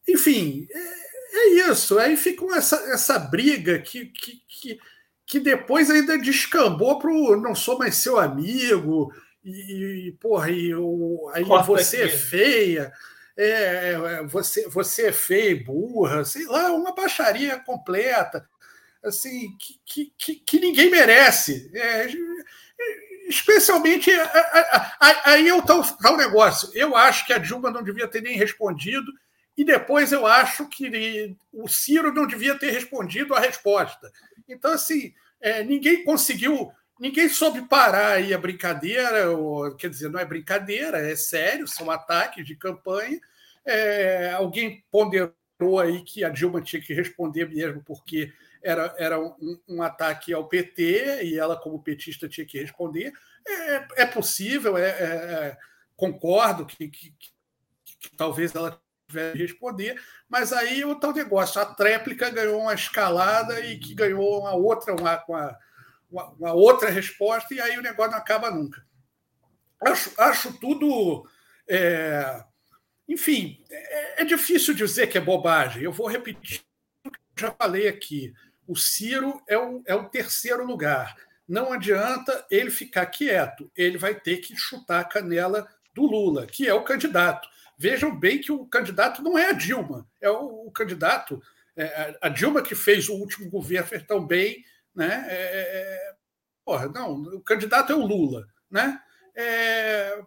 enfim, é, isso. Aí fica essa, essa briga que, que, que, que depois ainda descambou para o não sou mais seu amigo, e, e porra, e o, aí você é feia. É, é, você, você é feia e burra, sei lá, uma baixaria completa, assim, que, que, que ninguém merece. É, especialmente aí eu o negócio. Eu acho que a Dilma não devia ter nem respondido e depois eu acho que o Ciro não devia ter respondido a resposta. Então assim, é, ninguém conseguiu, ninguém soube parar aí a brincadeira. Ou, quer dizer, não é brincadeira, é sério, são ataques de campanha. É, alguém ponderou aí que a Dilma tinha que responder mesmo porque era, era um, um, ataque ao PT e ela, como petista, tinha que responder. É, é possível, é, é, é concordo que, que, que, que, talvez ela tivesse responder, mas aí o tal negócio, a tréplica ganhou uma escalada e que ganhou uma outra, uma, uma, uma outra resposta, e aí o negócio não acaba nunca. Acho, acho tudo. É, enfim, é, é difícil dizer que é bobagem. Eu vou repetir o que já falei aqui o Ciro é o, é o terceiro lugar. Não adianta ele ficar quieto, ele vai ter que chutar a canela do Lula, que é o candidato. Vejam bem que o candidato não é a Dilma, é o, o candidato. É, a Dilma que fez o último governo fez tão bem, né? É, é, é, porra, não, o candidato é o Lula, né? É,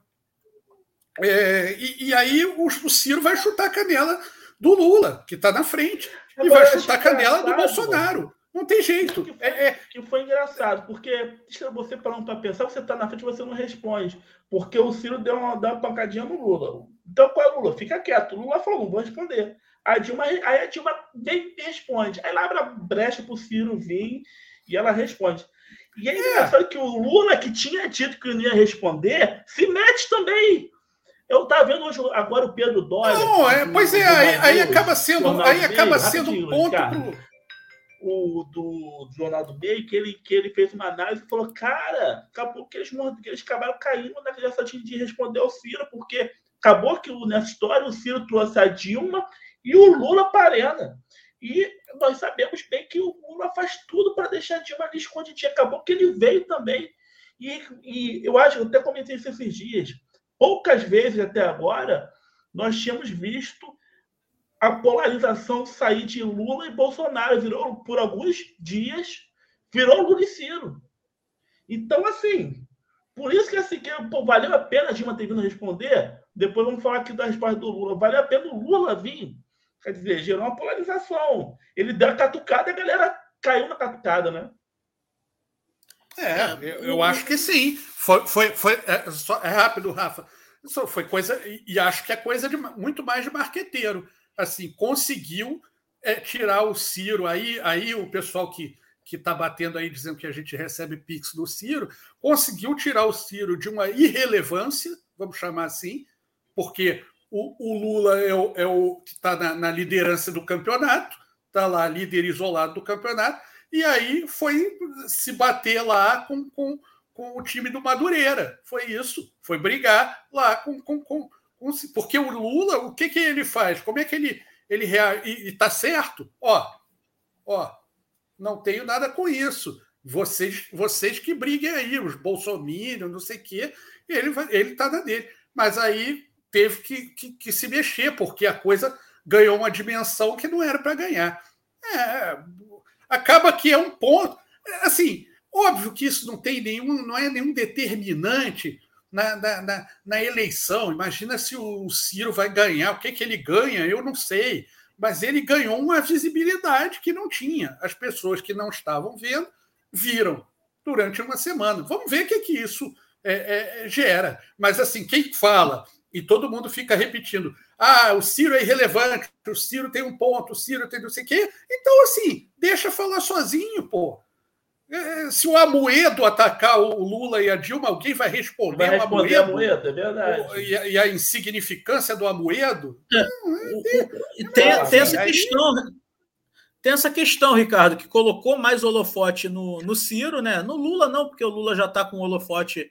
é, e, e, aí o, o Ciro vai chutar a canela do Lula, que está na frente e vai chutar a canela do Bolsonaro. Não tem jeito. Que foi, é, é... que foi engraçado, porque você falando para pensar, você está na frente e você não responde. Porque o Ciro deu uma, deu uma pancadinha no Lula. Então, qual é o Lula? Fica quieto. O Lula falou, não vou responder. A Dilma, aí a Dilma vem e responde. Aí ela abre a brecha para o Ciro vir e ela responde. E é, é engraçado que o Lula, que tinha dito que não ia responder, se mete também. Eu estava vendo hoje, agora o Pedro Dória. Não, é, pois é, aí, aí, acaba sendo, aí acaba sendo um ponto pro... O do, Jornal do Meio, que ele, que ele fez uma análise e falou: Cara, acabou que eles, que eles acabaram caindo nessa de responder ao Ciro, porque acabou que nessa história o Ciro trouxe a Dilma e o Lula para a arena. E nós sabemos bem que o Lula faz tudo para deixar a Dilma ali escondidinha. Acabou que ele veio também. E, e eu acho, eu até comentei isso esses dias, poucas vezes até agora, nós tínhamos visto a polarização sair de Lula e Bolsonaro. Virou, por alguns dias, virou Lula e Ciro. Então, assim, por isso que assim, que, pô, valeu a pena a Dilma ter vindo responder. Depois vamos falar aqui da resposta do Lula. Valeu a pena o Lula vir Quer dizer, gerou uma polarização. Ele deu a catucada e a galera caiu na catucada, né? É, eu, eu acho que sim. Foi, foi, foi é, só, é rápido, Rafa. Isso foi coisa, e, e, acho que é coisa de muito mais de marqueteiro. Assim, conseguiu é, tirar o Ciro. Aí, aí o pessoal que que está batendo aí dizendo que a gente recebe Pix do Ciro, conseguiu tirar o Ciro de uma irrelevância, vamos chamar assim, porque o, o Lula é o, é o que está na, na, liderança do campeonato, está lá líder isolado do campeonato, e aí foi se bater lá com, com, com o time do Madureira. Foi isso. Foi brigar lá com. com, com, porque o Lula, o que, que ele faz? Como é que ele. ele e está certo? Ó, ó, não tenho nada com isso. Vocês, vocês que briguem aí, os bolsominions, não sei o quê. Ele está na dele. Mas aí teve que, que, que, se mexer, porque a coisa ganhou uma dimensão que não era para ganhar. É, acaba que é um ponto. Assim, óbvio que isso não tem nenhum, não é nenhum determinante na, na, na, na eleição. Imagina se o Ciro vai ganhar, o que, que ele ganha, eu não sei. Mas ele ganhou uma visibilidade que não tinha. As pessoas que não estavam vendo viram durante uma semana. Vamos ver o que, que isso é, é, gera. Mas assim, quem fala e todo mundo fica repetindo: ah, o Ciro é irrelevante, o Ciro tem um ponto, o Ciro tem não sei o quê. Então, assim, deixa falar sozinho, pô. É, se o Amoedo atacar o Lula e a Dilma, alguém vai responder, vai responder o Amoedo, é verdade. E a, e a insignificância do Amoedo? É. é, tem, é, tem essa questão. Tem essa questão, Ricardo, que colocou mais holofote no, no Ciro, né? No Lula, não, porque o Lula já está com holofote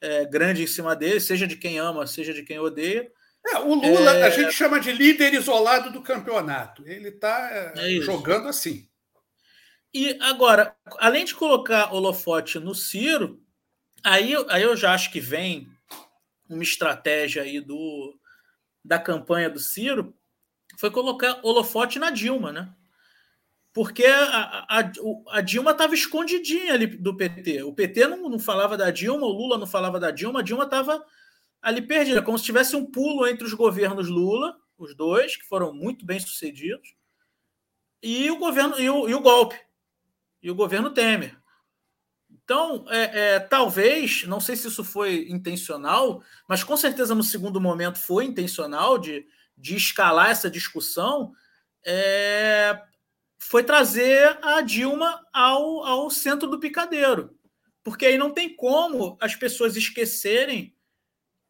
é, grande em cima dele, seja de quem ama, seja de quem odeia. É, o Lula é... a gente chama de líder isolado do campeonato. Ele está é, jogando assim. E agora, além de colocar holofote no Ciro, aí, aí eu já acho que vem uma estratégia aí do, da campanha do Ciro, foi colocar holofote na Dilma, né? porque a, a, a Dilma estava escondidinha ali do PT. O PT não, não falava da Dilma, o Lula não falava da Dilma, a Dilma estava ali perdida, como se tivesse um pulo entre os governos Lula, os dois, que foram muito bem sucedidos, e o governo e o, e o golpe, e o governo Temer. Então, é, é, talvez, não sei se isso foi intencional, mas com certeza no segundo momento foi intencional de, de escalar essa discussão é, foi trazer a Dilma ao, ao centro do picadeiro. Porque aí não tem como as pessoas esquecerem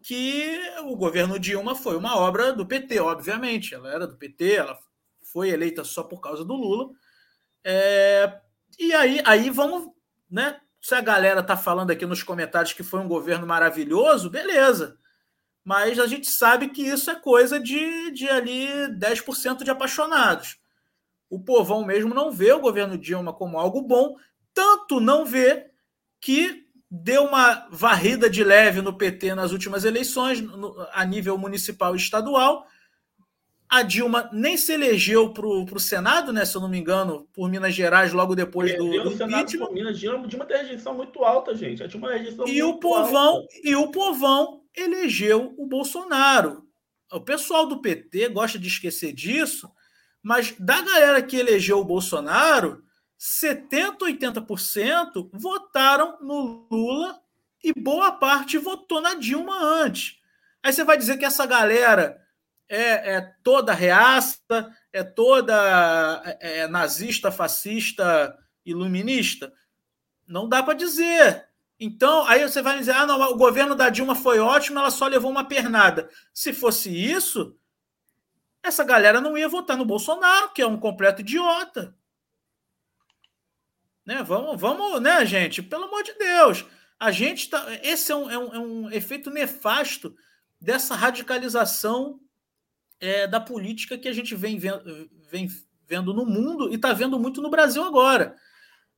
que o governo Dilma foi uma obra do PT, obviamente. Ela era do PT, ela foi eleita só por causa do Lula. É, e aí, aí vamos, né? Se a galera tá falando aqui nos comentários que foi um governo maravilhoso, beleza. Mas a gente sabe que isso é coisa de, de ali 10% de apaixonados o povão mesmo não vê o governo Dilma como algo bom, tanto não vê que deu uma varrida de leve no PT nas últimas eleições, no, a nível municipal e estadual. A Dilma nem se elegeu para o Senado, né, se eu não me engano, por Minas Gerais, logo depois do, do impeachment. Minas Dilma, Dilma tem rejeição muito alta, gente. A Dilma rejeição e o povão alta. E o povão elegeu o Bolsonaro. O pessoal do PT gosta de esquecer disso, mas da galera que elegeu o Bolsonaro, 70, 80% votaram no Lula e boa parte votou na Dilma antes. Aí você vai dizer que essa galera é, é toda reaça, é toda é, é nazista, fascista, iluminista? Não dá para dizer. Então, aí você vai dizer: ah, não, o governo da Dilma foi ótimo, ela só levou uma pernada. Se fosse isso, essa galera não ia votar no Bolsonaro, que é um completo idiota. Né? Vamos, vamos, né, gente? Pelo amor de Deus. A gente tá. Esse é um, é um, é um efeito nefasto dessa radicalização é, da política que a gente vem vendo, vem vendo no mundo e está vendo muito no Brasil agora.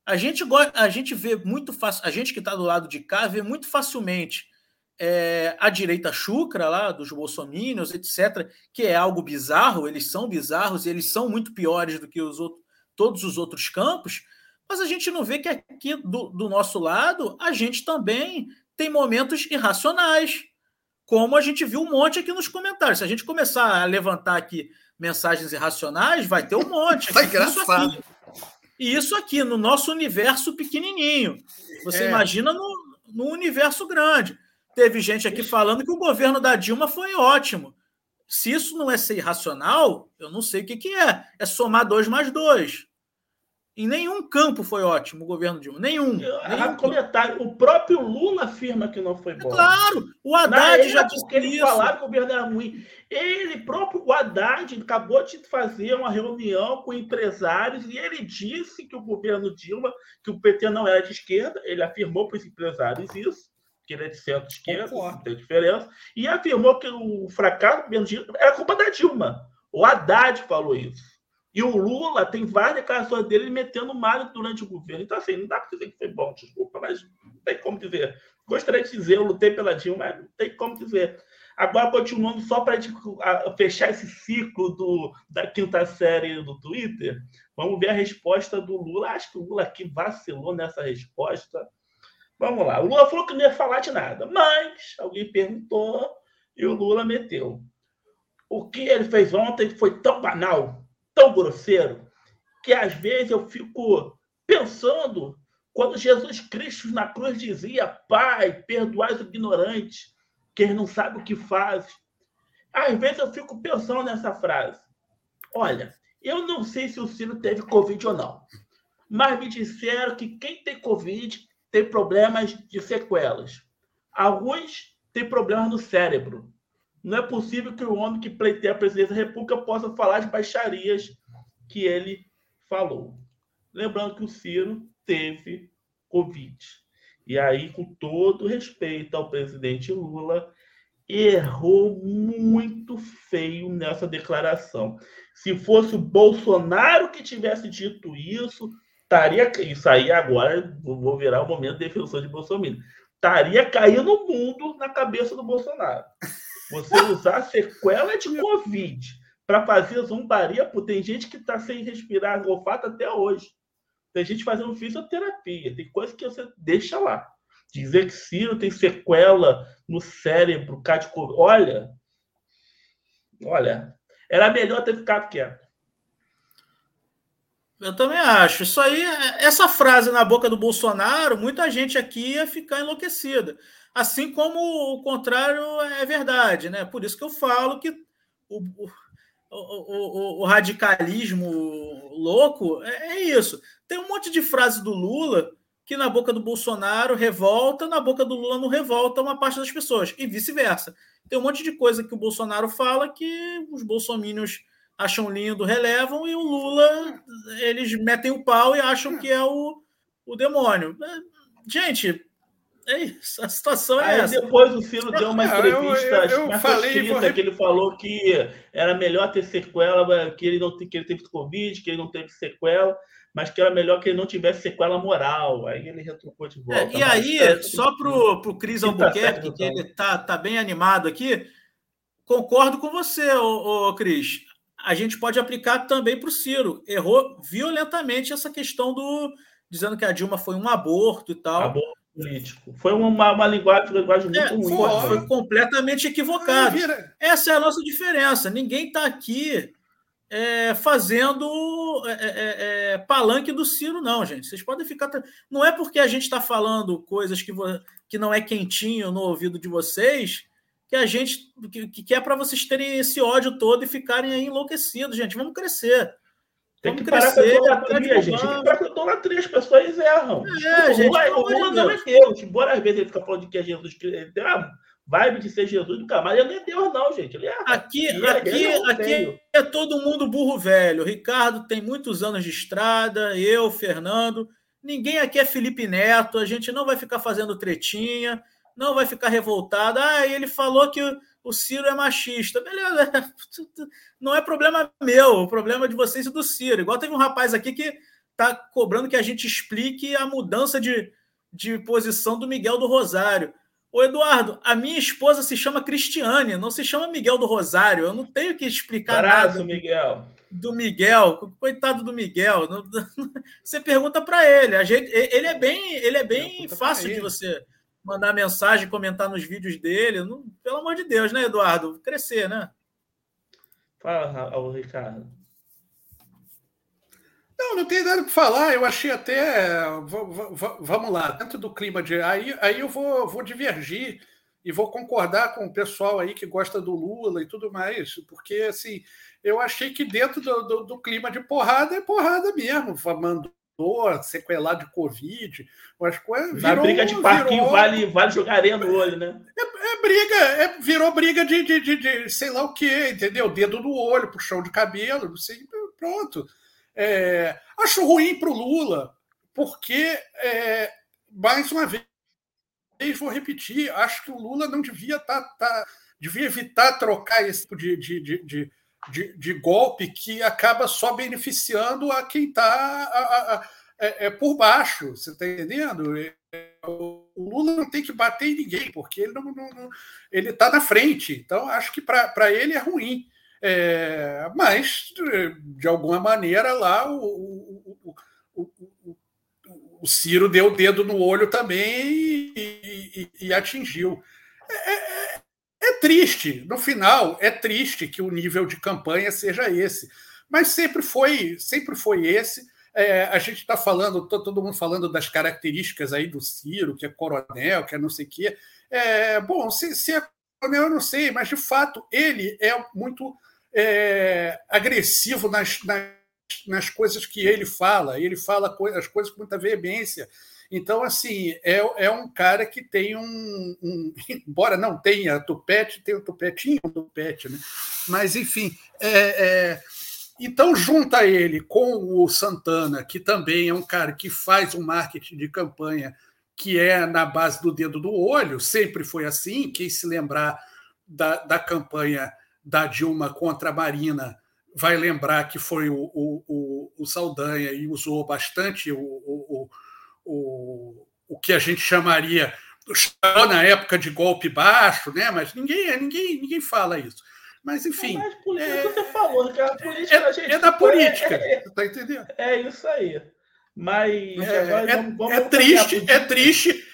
A gente, a gente vê muito fácil, a gente que está do lado de cá vê muito facilmente é, a direita chucra lá, dos bolsomínios, etc., que é algo bizarro, eles são bizarros e eles são muito piores do que os outros, todos os outros campos, mas a gente não vê que aqui do, do nosso lado a gente também tem momentos irracionais, como a gente viu um monte aqui nos comentários. Se a gente começar a levantar aqui mensagens irracionais, vai ter um monte. [LAUGHS] Tá engraçado. Isso aqui, e isso aqui, no nosso universo pequenininho. Você é. imagina no, no universo grande. Teve gente aqui falando que o governo da Dilma foi ótimo. Se isso não é ser irracional, eu não sei o que, que é. É somar dois mais dois. Em nenhum campo foi ótimo o governo Dilma. Nenhum. nenhum comentário. O próprio Lula afirma que não foi bom. É claro, o Haddad já disse que ele falava que o governo era ruim. Ele próprio, o Haddad, acabou de fazer uma reunião com empresários e ele disse que o governo Dilma, que o PT não era de esquerda, ele afirmou para os empresários isso, que ele é de centro-esquerda, não tem diferença, e afirmou que o fracasso do governo Dilma era culpa da Dilma. O Haddad falou isso. E o Lula tem várias declarações dele metendo malho durante o governo. Então, assim, não dá para dizer que foi bom, desculpa, mas não tem como dizer. Gostaria de dizer, eu lutei pela Dilma, mas não tem como dizer. Agora, continuando, só para fechar esse ciclo do, da quinta série do Twitter, vamos ver a resposta do Lula. Acho que o Lula aqui vacilou nessa resposta. Vamos lá. O Lula falou que não ia falar de nada, mas alguém perguntou e o Lula meteu. O que ele fez ontem foi tão banal tão grosseiro que às vezes eu fico pensando quando Jesus Cristo na cruz dizia: Pai, perdoai os ignorantes, que eles não sabem o que fazem. Às vezes eu fico pensando nessa frase. Olha, eu não sei se o Ciro teve Covid ou não, mas me disseram que quem tem Covid tem problemas de sequelas. Alguns têm problemas no cérebro. Não é possível que o homem que pleiteia a presidência da República possa falar de baixarias que ele falou. Lembrando que o Ciro teve Covid. E aí, com todo respeito ao presidente Lula, errou muito feio nessa declaração. Se fosse o Bolsonaro que tivesse dito isso, estaria. Isso aí agora, vou virar o momento de defensor de Bolsonaro. Estaria caindo o mundo na cabeça do Bolsonaro. Você usar sequela de Covid para fazer zombaria, pô, tem gente que está sem respirar olfato até hoje. Tem gente fazendo fisioterapia, tem coisa que você deixa lá. Dizer que Ciro tem sequela no cérebro, de Covid. Olha, olha, era melhor ter ficado quieto. Eu também acho. Isso aí, essa frase na boca do Bolsonaro, muita gente aqui ia ficar enlouquecida. Assim como o contrário é verdade, né? Por isso que eu falo que o, o, o, o radicalismo louco é, é, isso. Tem um monte de frases do Lula que na boca do Bolsonaro revolta, na boca do Lula não revolta uma parte das pessoas, e vice-versa. Tem um monte de coisa que o Bolsonaro fala que os bolsomínios acham lindo, relevam, e o Lula, eles metem o pau e acham que é o, o demônio. Gente, é isso, a situação é Aí essa. Depois o Ciro deu uma entrevista eu, eu, eu falei, escrita, que ele falou que era melhor ter sequela, que ele não que ele teve Covid, que ele não teve sequela, mas que era melhor que ele não tivesse sequela moral. Aí ele retrucou de volta. É, e aí, é, só para o Cris Albuquerque, que ele está tá bem animado aqui, concordo com você, ô, ô, Cris. A gente pode aplicar também para o Ciro. Errou violentamente essa questão do. dizendo que a Dilma foi um aborto e tal. Aborto político. Foi uma, uma linguagem, uma linguagem muito é, ruim. Foi, foi, completamente equivocado. Essa é a nossa diferença. Ninguém está aqui é, fazendo é, é, é, é, palanque do Ciro, não, gente. Vocês podem ficar. Não é porque a gente está falando coisas que, que não é quentinho no ouvido de vocês que a gente que, que é para vocês terem esse ódio todo e ficarem aí enlouquecidos, gente. Vamos crescer. Tem que parar com a idolatria, gente. Tem que parar com a idolatria. As pessoas erram. É, gente, o Lula não é Deus. Embora às vezes ele fica falando que é Jesus. Ele tem uma vibe de ser Jesus do mas ele não é Deus, não, gente. Ele é, aqui, ele aqui, é aqui é todo mundo burro velho. O Ricardo tem muitos anos de estrada, eu, Fernando. Ninguém aqui é Felipe Neto. A gente não vai ficar fazendo tretinha, não vai ficar revoltado. Ah, ele falou que o Ciro é machista. Beleza, [LAUGHS] não é problema meu, o problema é de vocês e do Ciro. Igual teve um rapaz aqui que está cobrando que a gente explique a mudança de, de posição do Miguel do Rosário. Ô Eduardo, a minha esposa se chama Cristiane, não se chama Miguel do Rosário. Eu não tenho que explicar Abraço, nada. Miguel. Do Miguel, coitado do Miguel. [LAUGHS] Você pergunta para ele. A gente, ele é bem, ele é bem fácil de você mandar mensagem, comentar nos vídeos dele. Não, pelo amor de Deus, né, Eduardo? Crescer, né? Fala, o Ricardo. Não, não tem nada para falar. Eu achei até. Vamos lá, dentro do clima de. Aí, aí eu vou, vou divergir e vou concordar com o pessoal aí que gosta do Lula e tudo mais, porque assim, eu achei que dentro do, do, do clima de porrada é porrada mesmo. Mandou sequelar de Covid, umas coisas. Virou, Na briga de parquinho virou... vale, vale jogar areia no olho, né? É, é briga, é, virou briga de, de, de, de, sei lá o que, entendeu? Dedo no olho, puxão de cabelo, não sei, pronto. É, acho ruim para o Lula, porque, é, mais uma vez, vou repetir, acho que o Lula não devia estar. Tá, tá, devia evitar trocar esse tipo de, de, de, de, de golpe que acaba só beneficiando a quem está é, é, por baixo. Você está entendendo? É, o Lula não tem que bater em ninguém, porque ele não, não, não ele está na frente. Então, acho que para ele é ruim. É, mas, de alguma maneira, lá o, o, o, o, Ciro deu o dedo no olho também e, e, e atingiu. É, é, triste, no final, é triste que o nível de campanha seja esse. Mas sempre foi, sempre foi esse. É, a gente está falando, todo mundo falando das características aí do Ciro, que é coronel, que é não sei o quê. É, bom, se, se é coronel, eu não sei, mas de fato ele é muito é, agressivo nas, nas, nas, coisas que ele fala. Ele fala as coisas com muita veemência. Então, assim, é, é um cara que tem um, um [LAUGHS] Embora não tenha tupete, tem o tupetinho, um tupete, né? Mas, enfim. É, é, então, junta ele com o Santana, que também é um cara que faz um marketing de campanha que é na base do dedo do olho, sempre foi assim. Quem se lembrar da, da campanha da Dilma contra a Marina vai lembrar que foi o, o, o, o Saldanha e usou bastante o, o, o, o que a gente chamaria na época de golpe baixo, né? mas ninguém, ninguém, ninguém fala isso. Mas, enfim. Mas política, é, você falou, que a política, é, gente, é da política, é, é, tá entendendo? É isso aí. Mas é, vamos, vamos é triste, é triste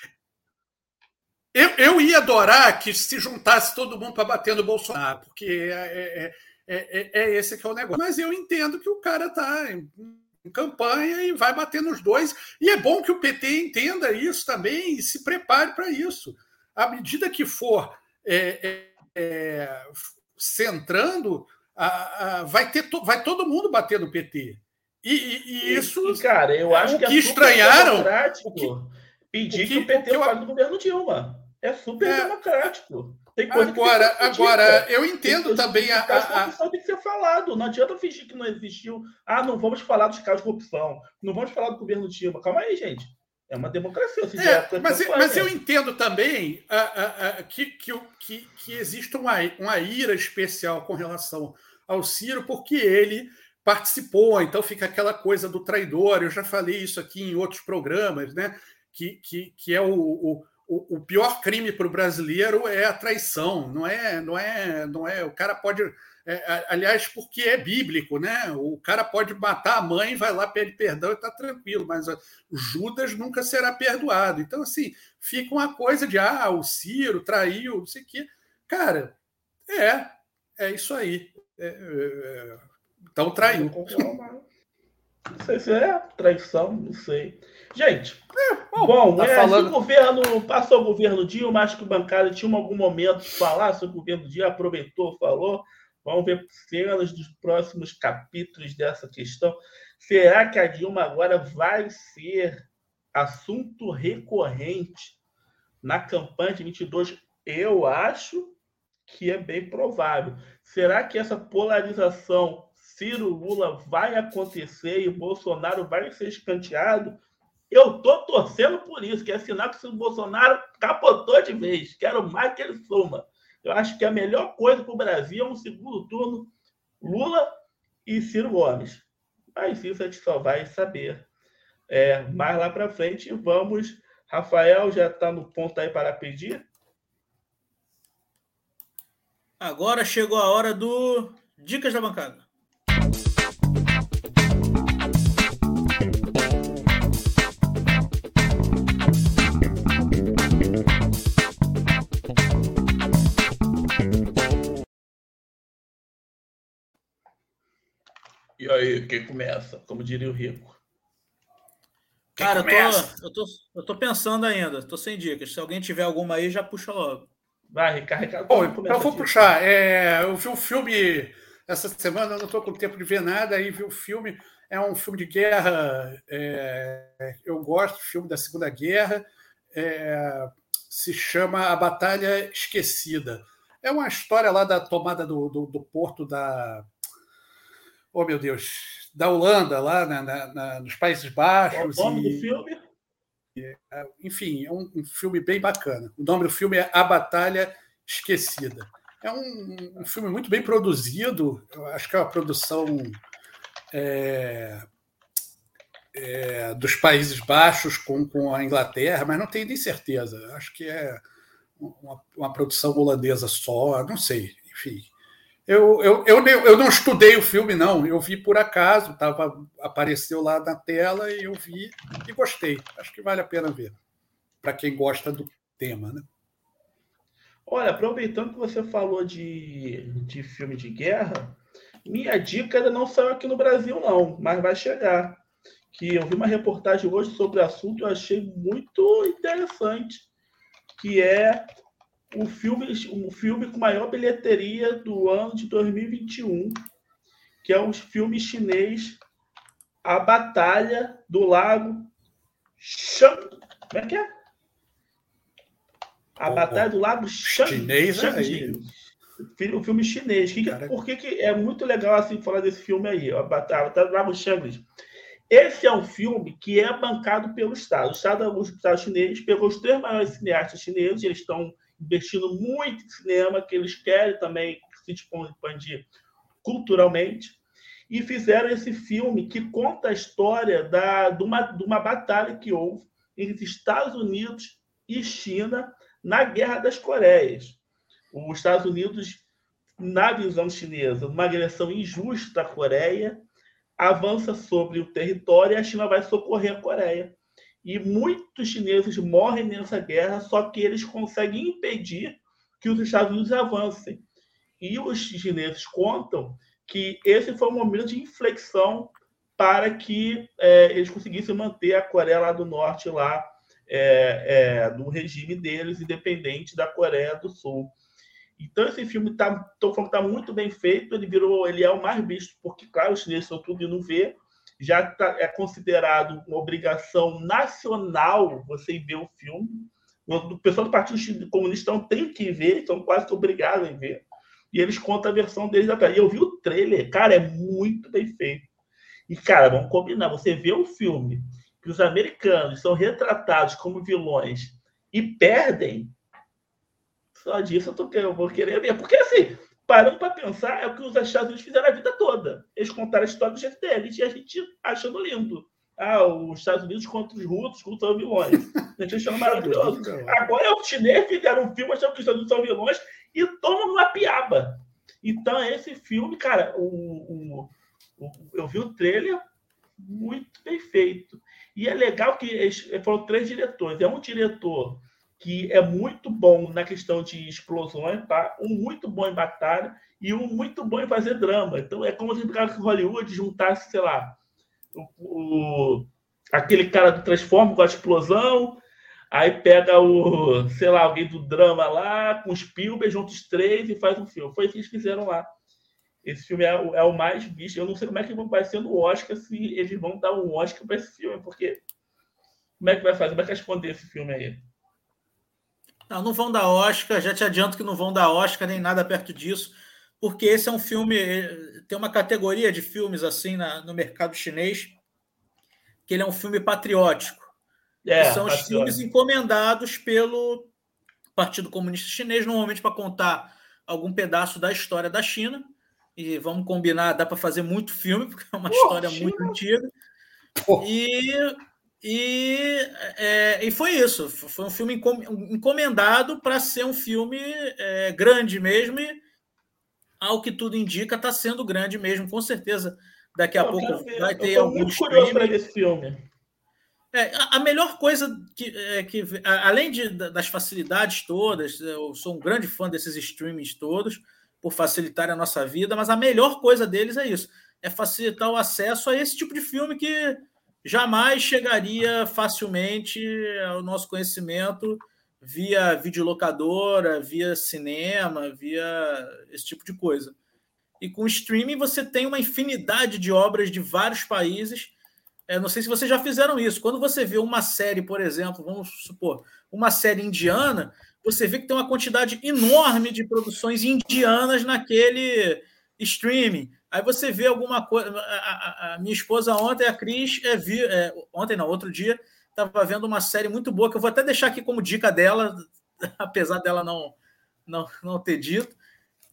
eu, eu ia adorar que se juntasse todo mundo para bater no Bolsonaro, porque é, é, é, é, esse que é o negócio. Mas eu entendo que o cara está em, campanha e vai bater nos dois. E é bom que o PT entenda isso também e se prepare para isso. À medida que for centrando, a, a, vai, ter to, vai todo mundo bater no PT. E, e, e isso. E, cara, eu acho que, que estranharam. O que, pedir que, que, o PT que eu... fale no governo Dilma. É super é, democrático. Tem coisa agora, que agora eu entendo também a, a, a... tem que ser falado. Não adianta fingir que não existiu. Ah, não vamos falar dos casos de corrupção. Não vamos falar do governo Dilma. Calma aí, gente. É uma democracia. É, mas, mas eu entendo também a, que, que, que, que existe uma, uma ira especial com relação ao Ciro, porque ele participou, então fica aquela coisa do traidor. Eu já falei isso aqui em outros programas, né? Que, que, que é o, o o, pior crime para o brasileiro é a traição, não é, não é, não é. O cara pode, é, aliás, porque é bíblico, né? O cara pode matar a mãe, vai lá pede perdão e está tranquilo, mas Judas nunca será perdoado. Então, assim, fica uma coisa de ah, o Ciro traiu, não sei o quê. Cara, é, é isso aí. É, é, então traiu. Não sei se é traição, não sei. Gente, é, bom, tá é, falando... o governo passou o governo Dilma, acho que o bancário tinha algum momento falar sobre o governo Dilma, aproveitou, falou. Vamos ver cenas dos próximos capítulos dessa questão. Será que a Dilma agora vai ser assunto recorrente na campanha de 22? Eu acho que é bem provável. Será que essa polarização Ciro-Lula vai acontecer e Bolsonaro vai ser escanteado? Eu estou torcendo por isso, que é sinal que o Bolsonaro capotou de vez. Quero mais que ele suma. Eu acho que a melhor coisa para o Brasil é um segundo turno Lula e Ciro Gomes. Mas isso a gente só vai saber é, mais lá para frente. Vamos. Rafael já está no ponto aí para pedir. Agora chegou a hora do Dicas da Bancada. Aí, quem começa? Como diria o Rico. Quem Cara, eu tô, eu, tô, eu tô pensando ainda, tô sem dicas. Se alguém tiver alguma aí, já puxa logo. Vai, Ricardo. Bom, então eu vou puxar. É, eu vi um filme essa semana, eu não estou com tempo de ver nada, aí vi o um filme. É um filme de guerra. É, eu gosto do filme da Segunda Guerra. É, se chama A Batalha Esquecida. É uma história lá da tomada do, do, do porto da oh meu Deus, da Holanda, lá na, na, na, nos Países Baixos. O nome e, do filme? É, enfim, é um, um, filme bem bacana. O nome do filme é A Batalha Esquecida. É um, um filme muito bem produzido, eu acho que é uma produção é, é, dos Países Baixos com, com a Inglaterra, mas não tenho nem certeza. Acho que é uma, uma produção holandesa só, não sei. Enfim, eu, eu, eu, eu não estudei o filme, não. Eu vi por acaso, tava, apareceu lá na tela e eu vi e gostei. Acho que vale a pena ver, para quem gosta do tema. Né? Olha, aproveitando que você falou de, de filme de guerra, minha dica ainda não saiu aqui no Brasil, não, mas vai chegar. Que eu vi uma reportagem hoje sobre o assunto e achei muito interessante, que é o filme, o filme com maior bilheteria do ano de 2021, que é um filme chinês A Batalha do Lago Shang. Como é que é? A oh, Batalha do Lago Shang. Chinês Shang, é O filme chinês. Que, que, por que, que é muito legal assim falar desse filme aí? A Batalha, a Batalha do Lago Shang. Esse é um filme que é bancado pelo Estado. O Estado, o Estado chinês pegou os três maiores cineastas chineses, eles estão investindo muito em cinema, que eles querem também se expandir culturalmente, e fizeram esse filme que conta a história da, de, uma, de uma batalha que houve entre Estados Unidos e China na Guerra das Coreias. Os Estados Unidos, na visão chinesa, uma agressão injusta à Coreia, avança sobre o território e a China vai socorrer a Coreia. E muitos chineses morrem nessa guerra, só que eles conseguem impedir que os Estados Unidos avancem. E os chineses contam que esse foi um momento de inflexão para que é, eles conseguissem manter a Coreia lá do Norte lá é, é, regime deles, independente da Coreia do Sul. Então esse filme está, tá muito bem feito. Ele virou, ele é o mais visto porque, claro, os chineses estão tudo indo ver já tá, é considerado uma obrigação nacional você ver o filme. O pessoal do Partido Comunista não tem que ver, estão quase obrigados a ver. E eles contam a versão deles atrás. E eu vi o trailer, cara, é muito bem feito. E, cara, vamos combinar, você vê o filme que os americanos são retratados como vilões e perdem, só disso eu, tô, eu vou querer ver. Porque, assim, parando para pensar, é o que os Estados Unidos fizeram a vida toda. Eles contaram a história do jeito deles e a gente achando lindo. Ah, os Estados Unidos contra os russos, contra os vilões. A gente achando maravilhoso. Agora é os chineses fizeram um filme achando que os Estados Unidos são vilões e tomam uma piaba. Então, esse filme, cara, o, o, o, eu vi o trailer muito bem feito. E é legal que eles, foram três diretores. É um diretor que é muito bom na questão de explosões, tá? um muito bom em batalha e um muito bom em fazer drama. Então é como se o Hollywood juntasse, sei lá, o, o, aquele cara do Transform com a explosão, aí pega o, sei lá, alguém do drama lá, com os Spielberg, junta os três e faz um filme. Foi isso que eles fizeram lá. Esse filme é, é, o mais visto. Eu não sei como é que vai ser no Oscar se eles vão dar um Oscar para esse filme, porque como é que vai fazer? Como é que vai esconder esse filme aí? Não, não vão dar Oscar, já te adianto que não vão dar Oscar nem nada perto disso, porque esse é um filme, tem uma categoria de filmes assim na, no mercado chinês, que ele é um filme patriótico. É, são patriótico. os filmes encomendados pelo Partido Comunista Chinês, normalmente para contar algum pedaço da história da China. E vamos combinar, dá para fazer muito filme, porque é uma Pô, história China. muito antiga. Pô. E e, é, e foi isso. Foi um filme encomendado para ser um filme é, grande mesmo. E, ao que tudo indica, está sendo grande mesmo, com certeza. Daqui a eu pouco vai ter algum muito curioso para esse filme. É, a, a, melhor coisa que, é, que além de, das facilidades todas, eu sou um grande fã desses streamings todos, por facilitar a nossa vida, mas a melhor coisa deles é isso: é facilitar o acesso a esse tipo de filme que jamais chegaria facilmente ao nosso conhecimento via videolocadora, via cinema, via esse tipo de coisa. E com o streaming você tem uma infinidade de obras de vários países. É, não sei se vocês já fizeram isso. Quando você vê uma série, por exemplo, vamos supor, uma série indiana, você vê que tem uma quantidade enorme de produções indianas naquele streaming. Aí você vê alguma coisa. A, a, a, minha esposa ontem, a Cris, é, vi, é, ontem não, outro dia, estava vendo uma série muito boa que eu vou até deixar aqui como dica dela, [LAUGHS] apesar dela não, não, não ter dito,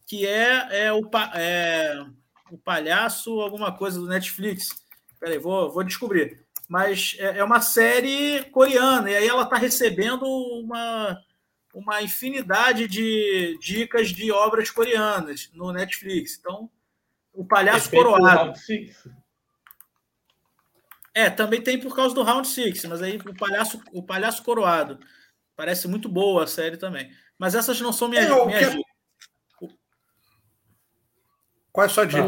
que é, é, o, é o palhaço, alguma coisa do Netflix. Peraí, vou, vou descobrir. Mas é, é uma série coreana, e aí ela está recebendo uma, uma infinidade de dicas de obras coreanas no Netflix. Então, o Palhaço Efeito Coroado. É, também tem por causa do Round Six, mas aí o Palhaço, o Palhaço Coroado. Parece muito boa a série também. Mas essas não são minhas, é, minhas que... Qual é a sua dica?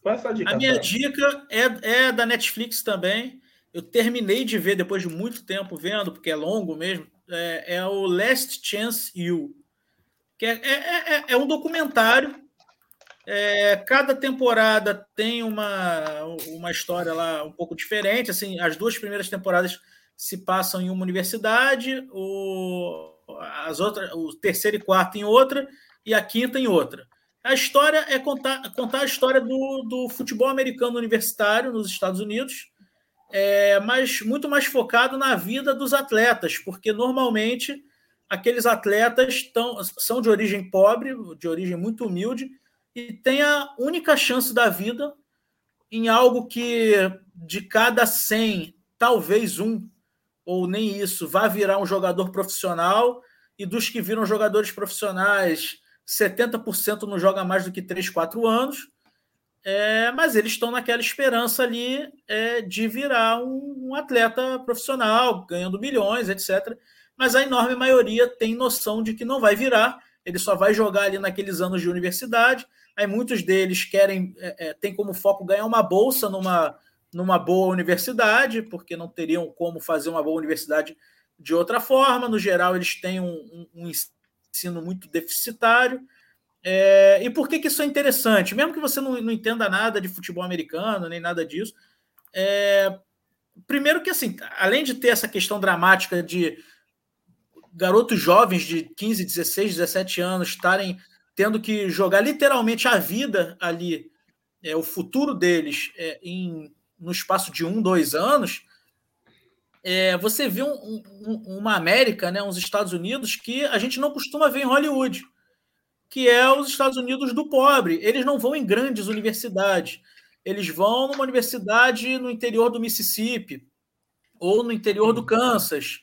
Qual é a sua dica? A minha cara? dica é, é da Netflix também. Eu terminei de ver depois de muito tempo vendo, porque é longo mesmo. É, é o Last Chance You. Que é, é, é, é um documentário é, cada temporada tem uma, uma história lá um pouco diferente. Assim, as duas primeiras temporadas se passam em uma universidade, o, as outras, o terceiro e quarto em outra, e a quinta em outra. A história é contar, contar a história do, do futebol americano universitário nos Estados Unidos, é, mas muito mais focado na vida dos atletas, porque normalmente aqueles atletas tão, são de origem pobre, de origem muito humilde, e tem a única chance da vida em algo que de cada 100, talvez um, ou nem isso, vá virar um jogador profissional, e dos que viram jogadores profissionais, 70% não joga mais do que 3, 4 anos, é, mas eles estão naquela esperança ali é, de virar um, um, atleta profissional, ganhando milhões, etc. Mas a enorme maioria tem noção de que não vai virar, ele só vai jogar ali naqueles anos de universidade, Aí muitos deles querem, é, é, tem como foco ganhar uma bolsa numa, numa boa universidade, porque não teriam como fazer uma boa universidade de outra forma. No geral, eles têm um, um, um ensino muito deficitário. É, e por que, que isso é interessante? Mesmo que você não, não entenda nada de futebol americano, nem nada disso, é, primeiro que assim, além de ter essa questão dramática de garotos jovens de 15, 16, 17 anos estarem tendo que jogar literalmente a vida ali, é, o futuro deles é, em, no espaço de um, dois anos, é, você vê um, um, uma América, né, uns Estados Unidos que a gente não costuma ver em Hollywood, que é os Estados Unidos do pobre. Eles não vão em grandes universidades, eles vão numa universidade no interior do Mississippi, ou no interior do Kansas,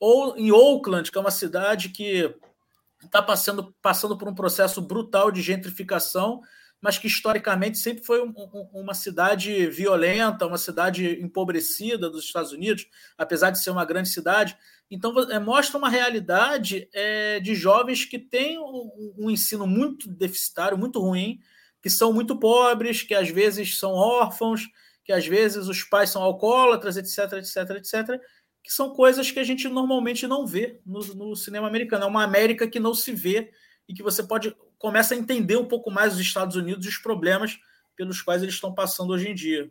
ou em Oakland, que é uma cidade que está passando, passando por um processo brutal de gentrificação, mas que historicamente sempre foi um, um, uma cidade violenta, uma cidade empobrecida dos Estados Unidos, apesar de ser uma grande cidade. Então, é, mostra uma realidade é, de jovens que têm um, um ensino muito deficitário, muito ruim, que são muito pobres, que às vezes são órfãos, que às vezes os pais são alcoólatras, etc, etc, etc, que são coisas que a gente normalmente não vê no, no, cinema americano. É uma América que não se vê e que você pode começa a entender um pouco mais os Estados Unidos e os problemas pelos quais eles estão passando hoje em dia.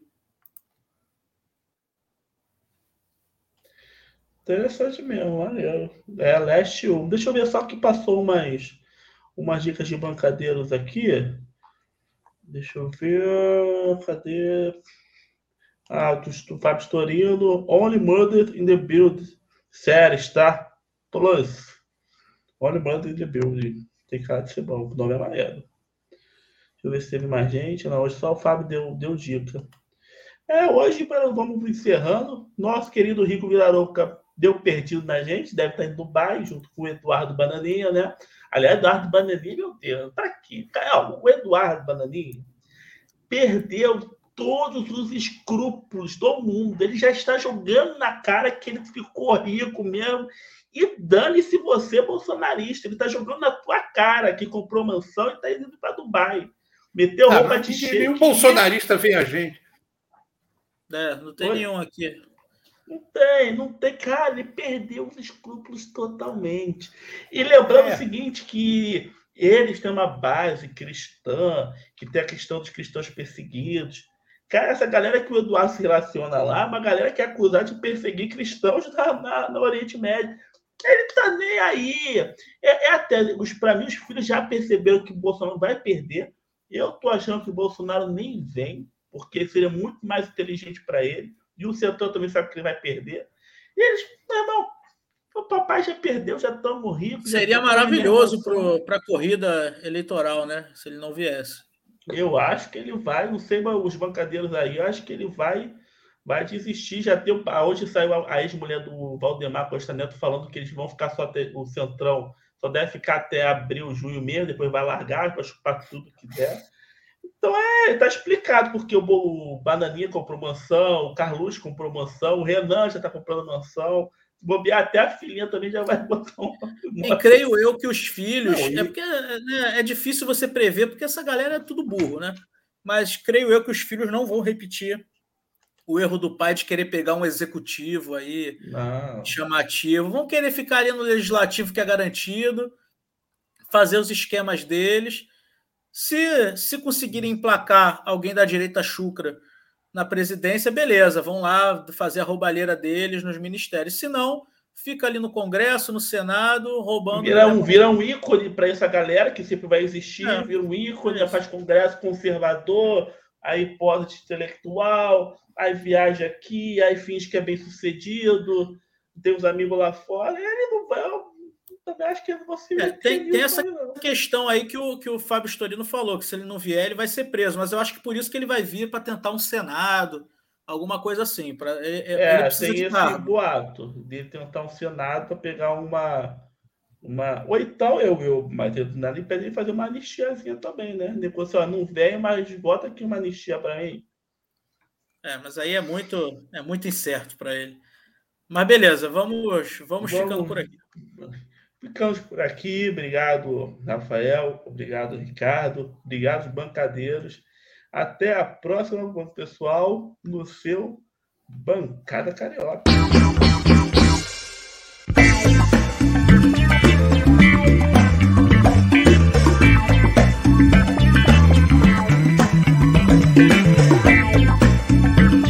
Interessante mesmo, maneiro. É, Leste 1. Deixa eu ver só que passou umas, umas dicas de bancadeiros aqui. Deixa eu ver. Cadê? Ah, do Fábio Storino. Only Murder in the Build. Séries, tá? Plus. Only Murder in the Build. Tem cara de ser bom. O nome é maneiro. Deixa eu ver se teve mais gente. Não, hoje só o Fábio deu, deu dica. É, hoje vamos encerrando. Nosso querido Rico Virarouca deu perdido na gente, deve estar em Dubai, junto com o Eduardo Bananinha, né? Aliás, Eduardo Bananinha, meu Deus, tá aqui. O Eduardo Bananinha perdeu todos os escrúpulos do mundo. Ele já está jogando na cara que ele ficou rico mesmo. E dane-se você, bolsonarista. Ele está jogando na tua cara que comprou mansão e está indo para Dubai. Meteu ah, roupa de cheio. Nenhum bolsonarista vem a gente. É, não tem Oi? nenhum aqui. Não tem, não tem. Cara, ele perdeu os escrúpulos totalmente. E lembrando é. o seguinte, que eles têm uma base cristã, que tem a questão dos cristãos perseguidos. Cara, essa galera que o Eduardo se relaciona lá, uma galera que é acusada de perseguir cristãos na, na, no Oriente Médio. Ele tá nem aí. É, é até, para mim, os filhos já perceberam que o Bolsonaro vai perder. Eu tô achando que o Bolsonaro nem vem, porque seria muito mais inteligente para ele e o setor também sabe que ele vai perder. E eles, meu irmão, o papai já perdeu, já estamos ricos. Seria maravilhoso para a corrida eleitoral, né? Se ele não viesse. Eu acho que ele vai, não sei os bancadeiros aí, eu acho que ele vai vai desistir. Já deu. Hoje saiu a, ex-mulher do Valdemar Costa Neto falando que eles vão ficar só até o Centrão, só deve ficar até abril, junho mesmo, depois vai largar para chupar tudo que der. Então é, tá explicado porque o Bananinha comprou mansão, o Carlos comprou mansão, o Renan já tá comprando mansão. Bobear até a filhinha também já vai [LAUGHS] botar um. E creio eu que os filhos. Não, e... É porque né, é difícil você prever, porque essa galera é tudo burro, né? Mas creio eu que os filhos não vão repetir o erro do pai de querer pegar um executivo aí não. chamativo. Vão querer ficar ali no legislativo que é garantido, fazer os esquemas deles se, se conseguirem emplacar alguém da direita chucra na presidência, beleza, vão lá fazer a roubalheira deles nos ministérios. Se não, fica ali no Congresso, no Senado, roubando. Vira um, vira um ícone para essa galera que sempre vai existir, é. vira um ícone, é. faz Congresso conservador, aí pós intelectual, aí viaja aqui, aí finge que é bem sucedido, tem uns amigos lá fora, e ele não vai, também acho que ele não se é, tem, tem essa não. questão aí que o, que o Fábio Storino falou, que se ele não vier, ele vai ser preso. Mas eu acho que por isso que ele vai vir para tentar um Senado, alguma coisa assim. Pra, ele, é, tem esse cargo. boato de tentar um Senado para pegar uma. Uma... Ou então eu, eu mas eu nada impede de fazer uma anistiazinha também, né? Depois, ó, não vem, mas bota aqui uma anistia para mim. É, mas aí é muito, é muito incerto para ele. Mas beleza, vamos, vamos, vamos ficando por aqui. Ficamos por aqui. Obrigado, Rafael. Obrigado, Ricardo. Obrigado, bancadeiros. Até a próxima, pessoal, no seu Bancada Carioca. Thank you.